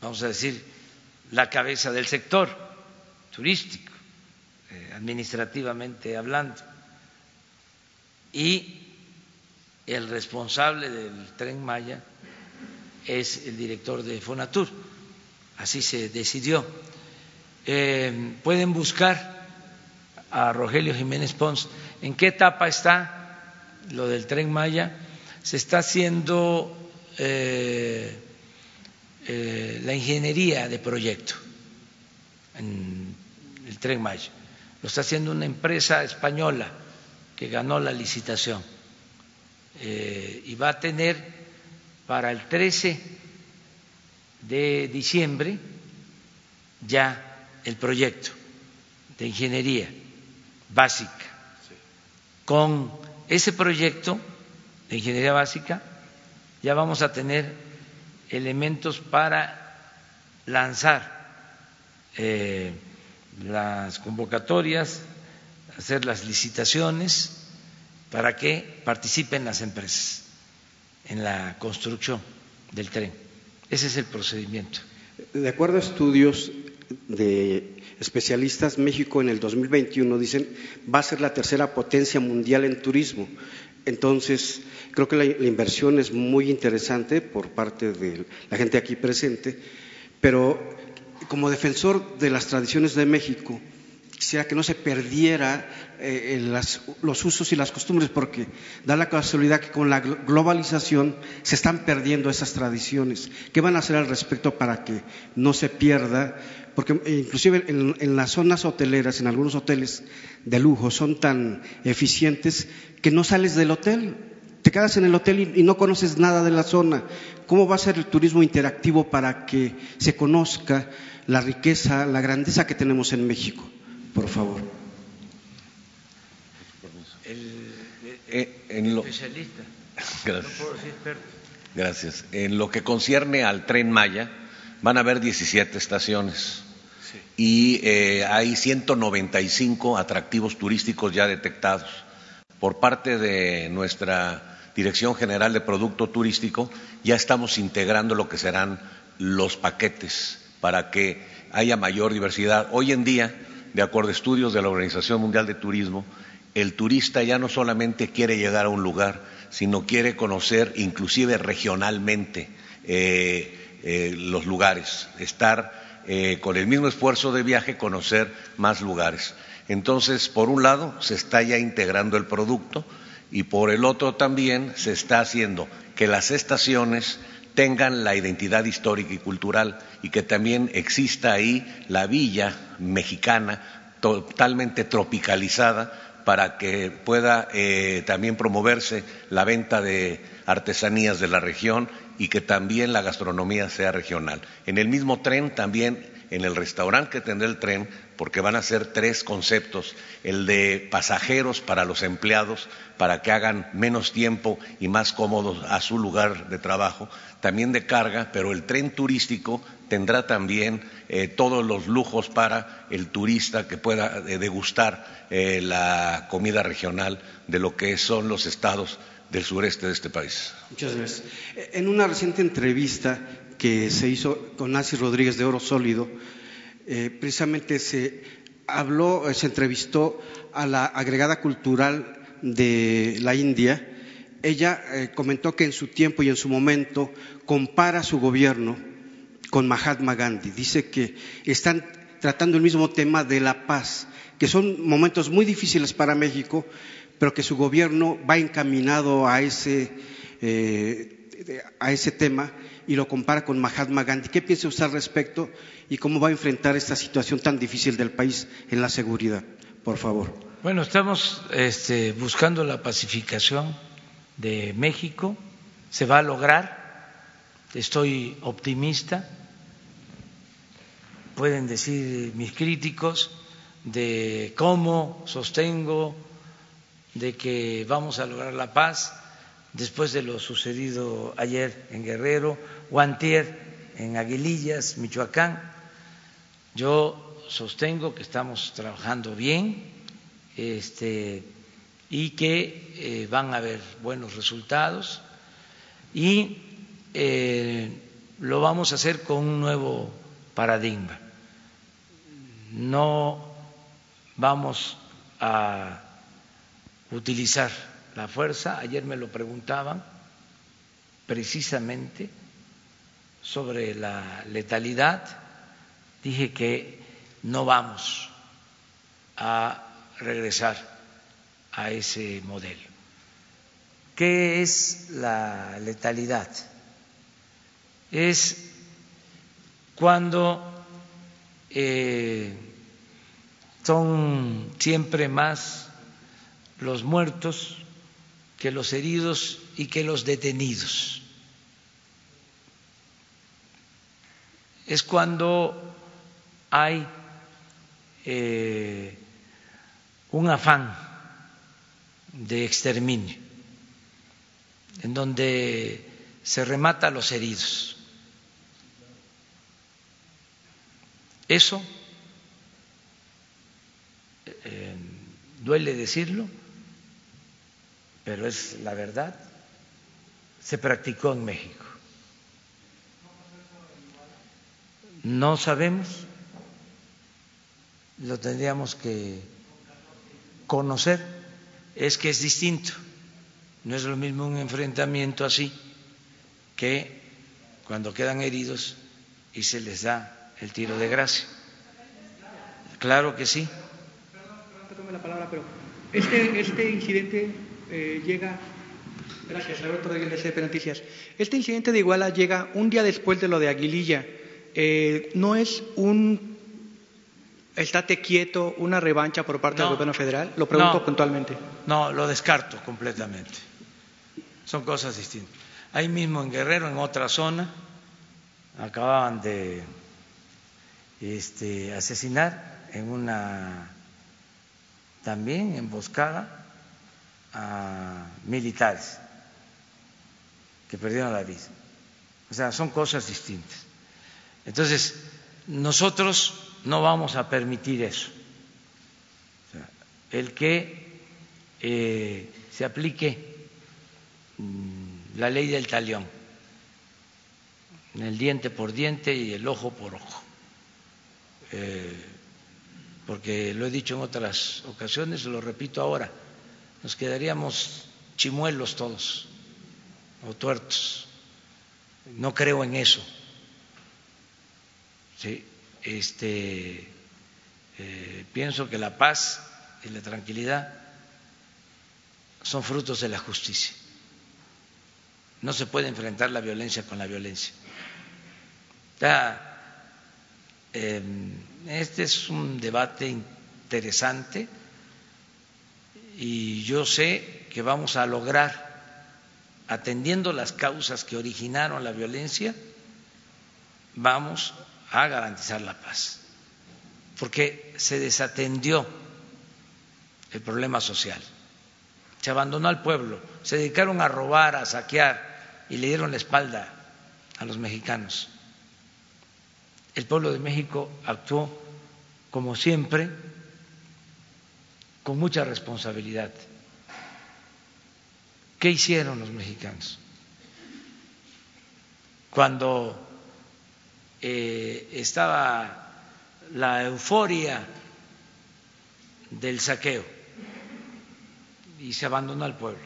vamos a decir, la cabeza del sector turístico, eh, administrativamente hablando. Y el responsable del tren Maya es el director de Fonatur. Así se decidió. Eh, pueden buscar a Rogelio Jiménez Pons. ¿En qué etapa está lo del tren Maya? Se está haciendo eh, eh, la ingeniería de proyecto en el tren Maya. Lo está haciendo una empresa española que ganó la licitación eh, y va a tener para el 13 de diciembre ya el proyecto de ingeniería básica. Con ese proyecto de ingeniería básica ya vamos a tener elementos para lanzar eh, las convocatorias, hacer las licitaciones para que participen las empresas en la construcción del tren. Ese es el procedimiento. De acuerdo a estudios de especialistas, México en el 2021 dicen va a ser la tercera potencia mundial en turismo. Entonces, creo que la, la inversión es muy interesante por parte de la gente aquí presente, pero como defensor de las tradiciones de México, quisiera que no se perdiera eh, los usos y las costumbres, porque da la casualidad que con la globalización se están perdiendo esas tradiciones. ¿Qué van a hacer al respecto para que no se pierda? Porque eh, inclusive en, las zonas hoteleras, en algunos hoteles de lujo, son tan eficientes que no sales del hotel, te quedas en el hotel y, no conoces nada de la zona. ¿Cómo va a ser el turismo interactivo para que se conozca la riqueza, la grandeza que tenemos en México? Por favor. El, Eh, en lo- especialista. Gracias. No puedo decir experto. Gracias. En lo que concierne al tren Maya, van a haber 17 estaciones y eh, hay 195 atractivos turísticos ya detectados. Por parte de nuestra Dirección General de Producto Turístico, ya estamos integrando lo que serán los paquetes para que haya mayor diversidad. Hoy en día, de acuerdo a estudios de la Organización Mundial de Turismo, el turista ya no solamente quiere llegar a un lugar, sino quiere conocer inclusive regionalmente eh, eh, los lugares, estar eh, con el mismo esfuerzo de viaje, conocer más lugares. Entonces, por un lado, se está ya integrando el producto y por el otro también se está haciendo que las estaciones tengan la identidad histórica y cultural y que también exista ahí la villa mexicana totalmente tropicalizada para que pueda eh, también promoverse la venta de artesanías de la región y que también la gastronomía sea regional. En el mismo tren también, en el restaurante que tendrá el tren, porque van a ser tres conceptos, el de pasajeros para los empleados, para que hagan menos tiempo y más cómodos a su lugar de trabajo, también de carga, pero el tren turístico tendrá también eh, todos los lujos para el turista que pueda eh, degustar eh, la comida regional de lo que son los estados del sureste de este país. Muchas gracias. En una reciente entrevista que se hizo con Nancy Rodríguez de Oro Sólido, eh, precisamente se habló, eh, se entrevistó a la agregada cultural de la India. Ella eh, comentó que en su tiempo y en su momento compara su gobierno con Mahatma Gandhi. Dice que están tratando el mismo tema de la paz, que son momentos muy difíciles para México, pero que su gobierno va encaminado a ese, eh, a ese tema y lo compara con Mahatma Gandhi. ¿Qué piensa usted al respecto y cómo va a enfrentar esta situación tan difícil del país en la seguridad? Por favor. Bueno, estamos este, buscando la pacificación de México. Se va a lograr. Estoy optimista. Pueden decir mis críticos de cómo sostengo de que vamos a lograr la paz después de lo sucedido ayer en Guerrero o antier en Aguilillas, Michoacán. Yo sostengo que estamos trabajando bien este, y que eh, van a haber buenos resultados y eh, lo vamos a hacer con un nuevo paradigma. No vamos a utilizar la fuerza. Ayer me lo preguntaban precisamente sobre la letalidad. Dije que no vamos a regresar a ese modelo. ¿Qué es la letalidad? Es cuando eh, son siempre más los muertos que los heridos y que los detenidos. Es cuando hay eh, un afán de exterminio, en donde se remata a los heridos. Eso, eh, duele decirlo, pero es la verdad, se practicó en México. No sabemos, lo tendríamos que conocer, es que es distinto, no es lo mismo un enfrentamiento así que cuando quedan heridos y se les da el tiro de gracia. Claro que sí. Perdón, la palabra, pero este, incidente eh, llega. Gracias, Alberto Rodríguez de Noticias. Este incidente de Iguala llega un día después de lo de Aguililla. Eh, ¿No es un estate quieto, una revancha por parte del gobierno federal? Lo pregunto puntualmente. No, lo descarto completamente. Son cosas distintas. Ahí mismo en Guerrero, en otra zona, acababan de este, asesinar en una también emboscada a militares que perdieron la vida. O sea, son cosas distintas. Entonces, nosotros no vamos a permitir eso. el que eh, se aplique mm, la ley del talión, el diente por diente y el ojo por ojo. Eh, porque lo he dicho en otras ocasiones, lo repito ahora, nos quedaríamos chimuelos todos o tuertos. No creo en eso. ¿Sí? Este, eh, pienso que la paz y la tranquilidad son frutos de la justicia. No se puede enfrentar la violencia con la violencia. Em, este es un debate interesante y yo sé que vamos a lograr, atendiendo las causas que originaron la violencia, vamos a garantizar la paz, porque se desatendió el problema social, se abandonó al pueblo, se dedicaron a robar, a saquear y le dieron la espalda a los mexicanos. El pueblo de México actuó, como siempre, con mucha responsabilidad. ¿Qué hicieron los mexicanos? Cuando eh, estaba la euforia del saqueo y se abandonó al pueblo.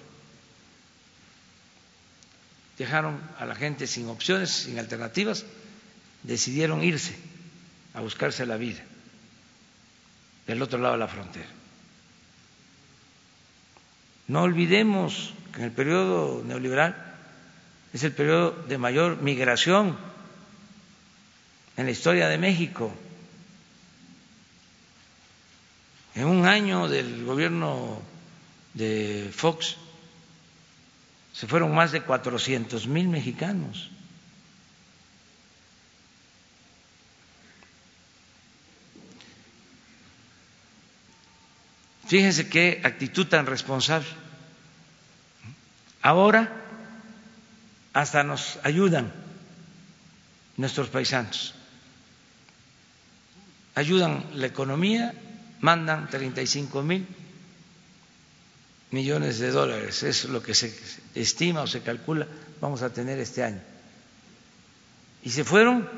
Dejaron a la gente sin opciones, sin alternativas, decidieron irse a buscarse la vida del otro lado de la frontera. No olvidemos que en el periodo neoliberal es el periodo de mayor migración en la historia de México. En un año del gobierno de Fox se fueron más de 400 mil mexicanos. Fíjense qué actitud tan responsable. Ahora hasta nos ayudan nuestros paisanos ayudan la economía, mandan 35 mil millones de dólares, es lo que se estima o se calcula vamos a tener este año. Y se fueron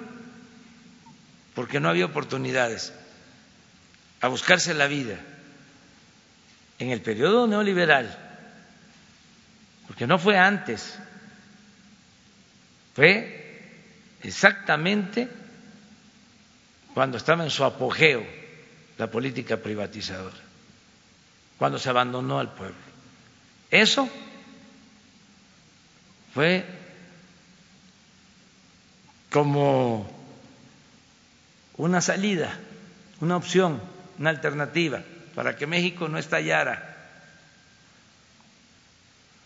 porque no había oportunidades a buscarse la vida en el periodo neoliberal, porque no fue antes, fue exactamente cuando estaba en su apogeo la política privatizadora, cuando se abandonó al pueblo. Eso fue como una salida, una opción, una alternativa para que México no estallara.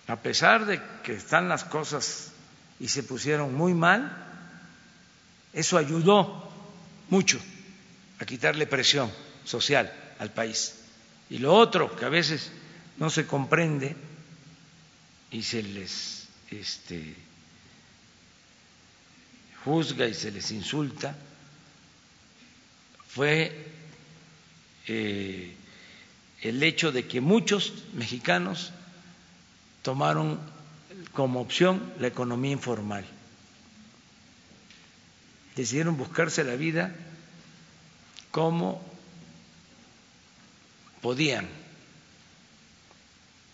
A pesar de que están las cosas y se pusieron muy mal, eso ayudó mucho a quitarle presión social al país. Y lo otro que a veces no se comprende y se les este, juzga y se les insulta, fue eh, el hecho de que muchos mexicanos tomaron como opción la economía informal. Decidieron buscarse la vida como podían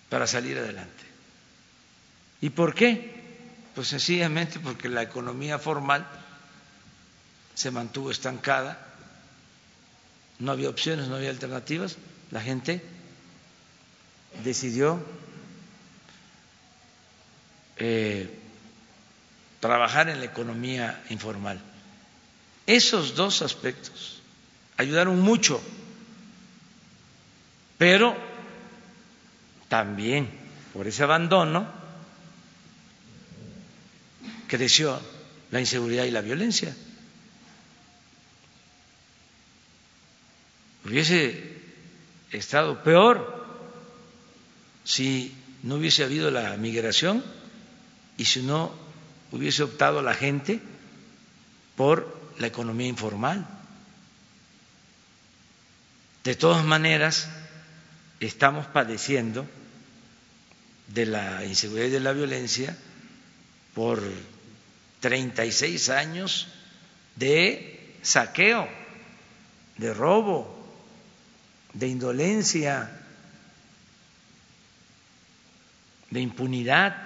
para salir adelante. ¿Y por qué? Pues sencillamente porque la economía formal se mantuvo estancada, no había opciones, no había alternativas, la gente decidió eh, trabajar en la economía informal. Esos dos aspectos ayudaron mucho, pero también por ese abandono creció la inseguridad y la violencia. Hubiese estado peor si no hubiese habido la migración y si no hubiese optado la gente por la economía informal. De todas maneras, estamos padeciendo de la inseguridad y de la violencia por 36 años de saqueo, de robo, de indolencia, de impunidad.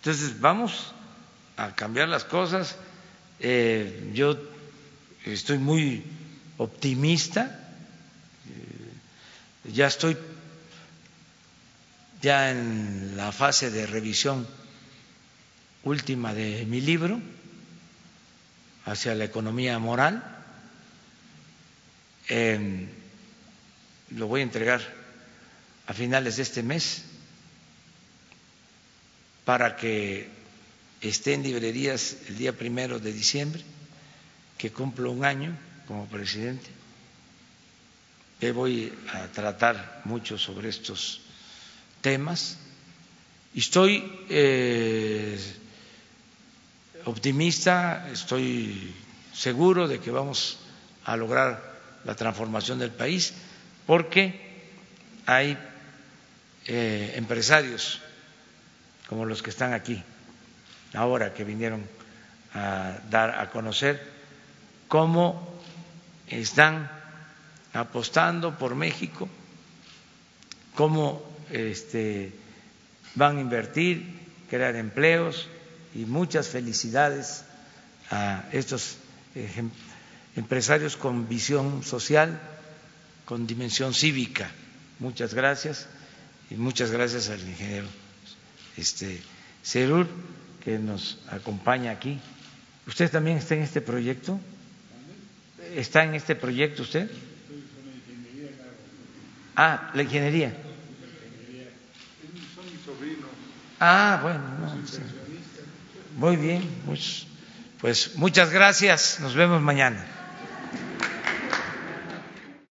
Entonces, vamos a cambiar las cosas. Eh, yo estoy muy optimista, eh, ya estoy ya en la fase de revisión última de mi libro hacia la economía moral. Lo voy a entregar a finales de este mes para que esté en librerías el día primero de diciembre, que cumplo un año como presidente. voy a tratar mucho sobre estos temas y estoy eh, optimista, estoy seguro de que vamos a lograr la transformación del país, porque hay eh, empresarios como los que están aquí ahora, que vinieron a dar a conocer cómo están apostando por México, cómo este, van a invertir, crear empleos y muchas felicidades a estos empresarios con visión social, con dimensión cívica. Muchas gracias y muchas gracias al ingeniero este, que nos acompaña aquí. ¿Usted también está en este proyecto? ¿Está en este proyecto usted? Ah, la ingeniería. Ah, bueno, muy bien. Pues, pues muchas gracias. Nos vemos mañana.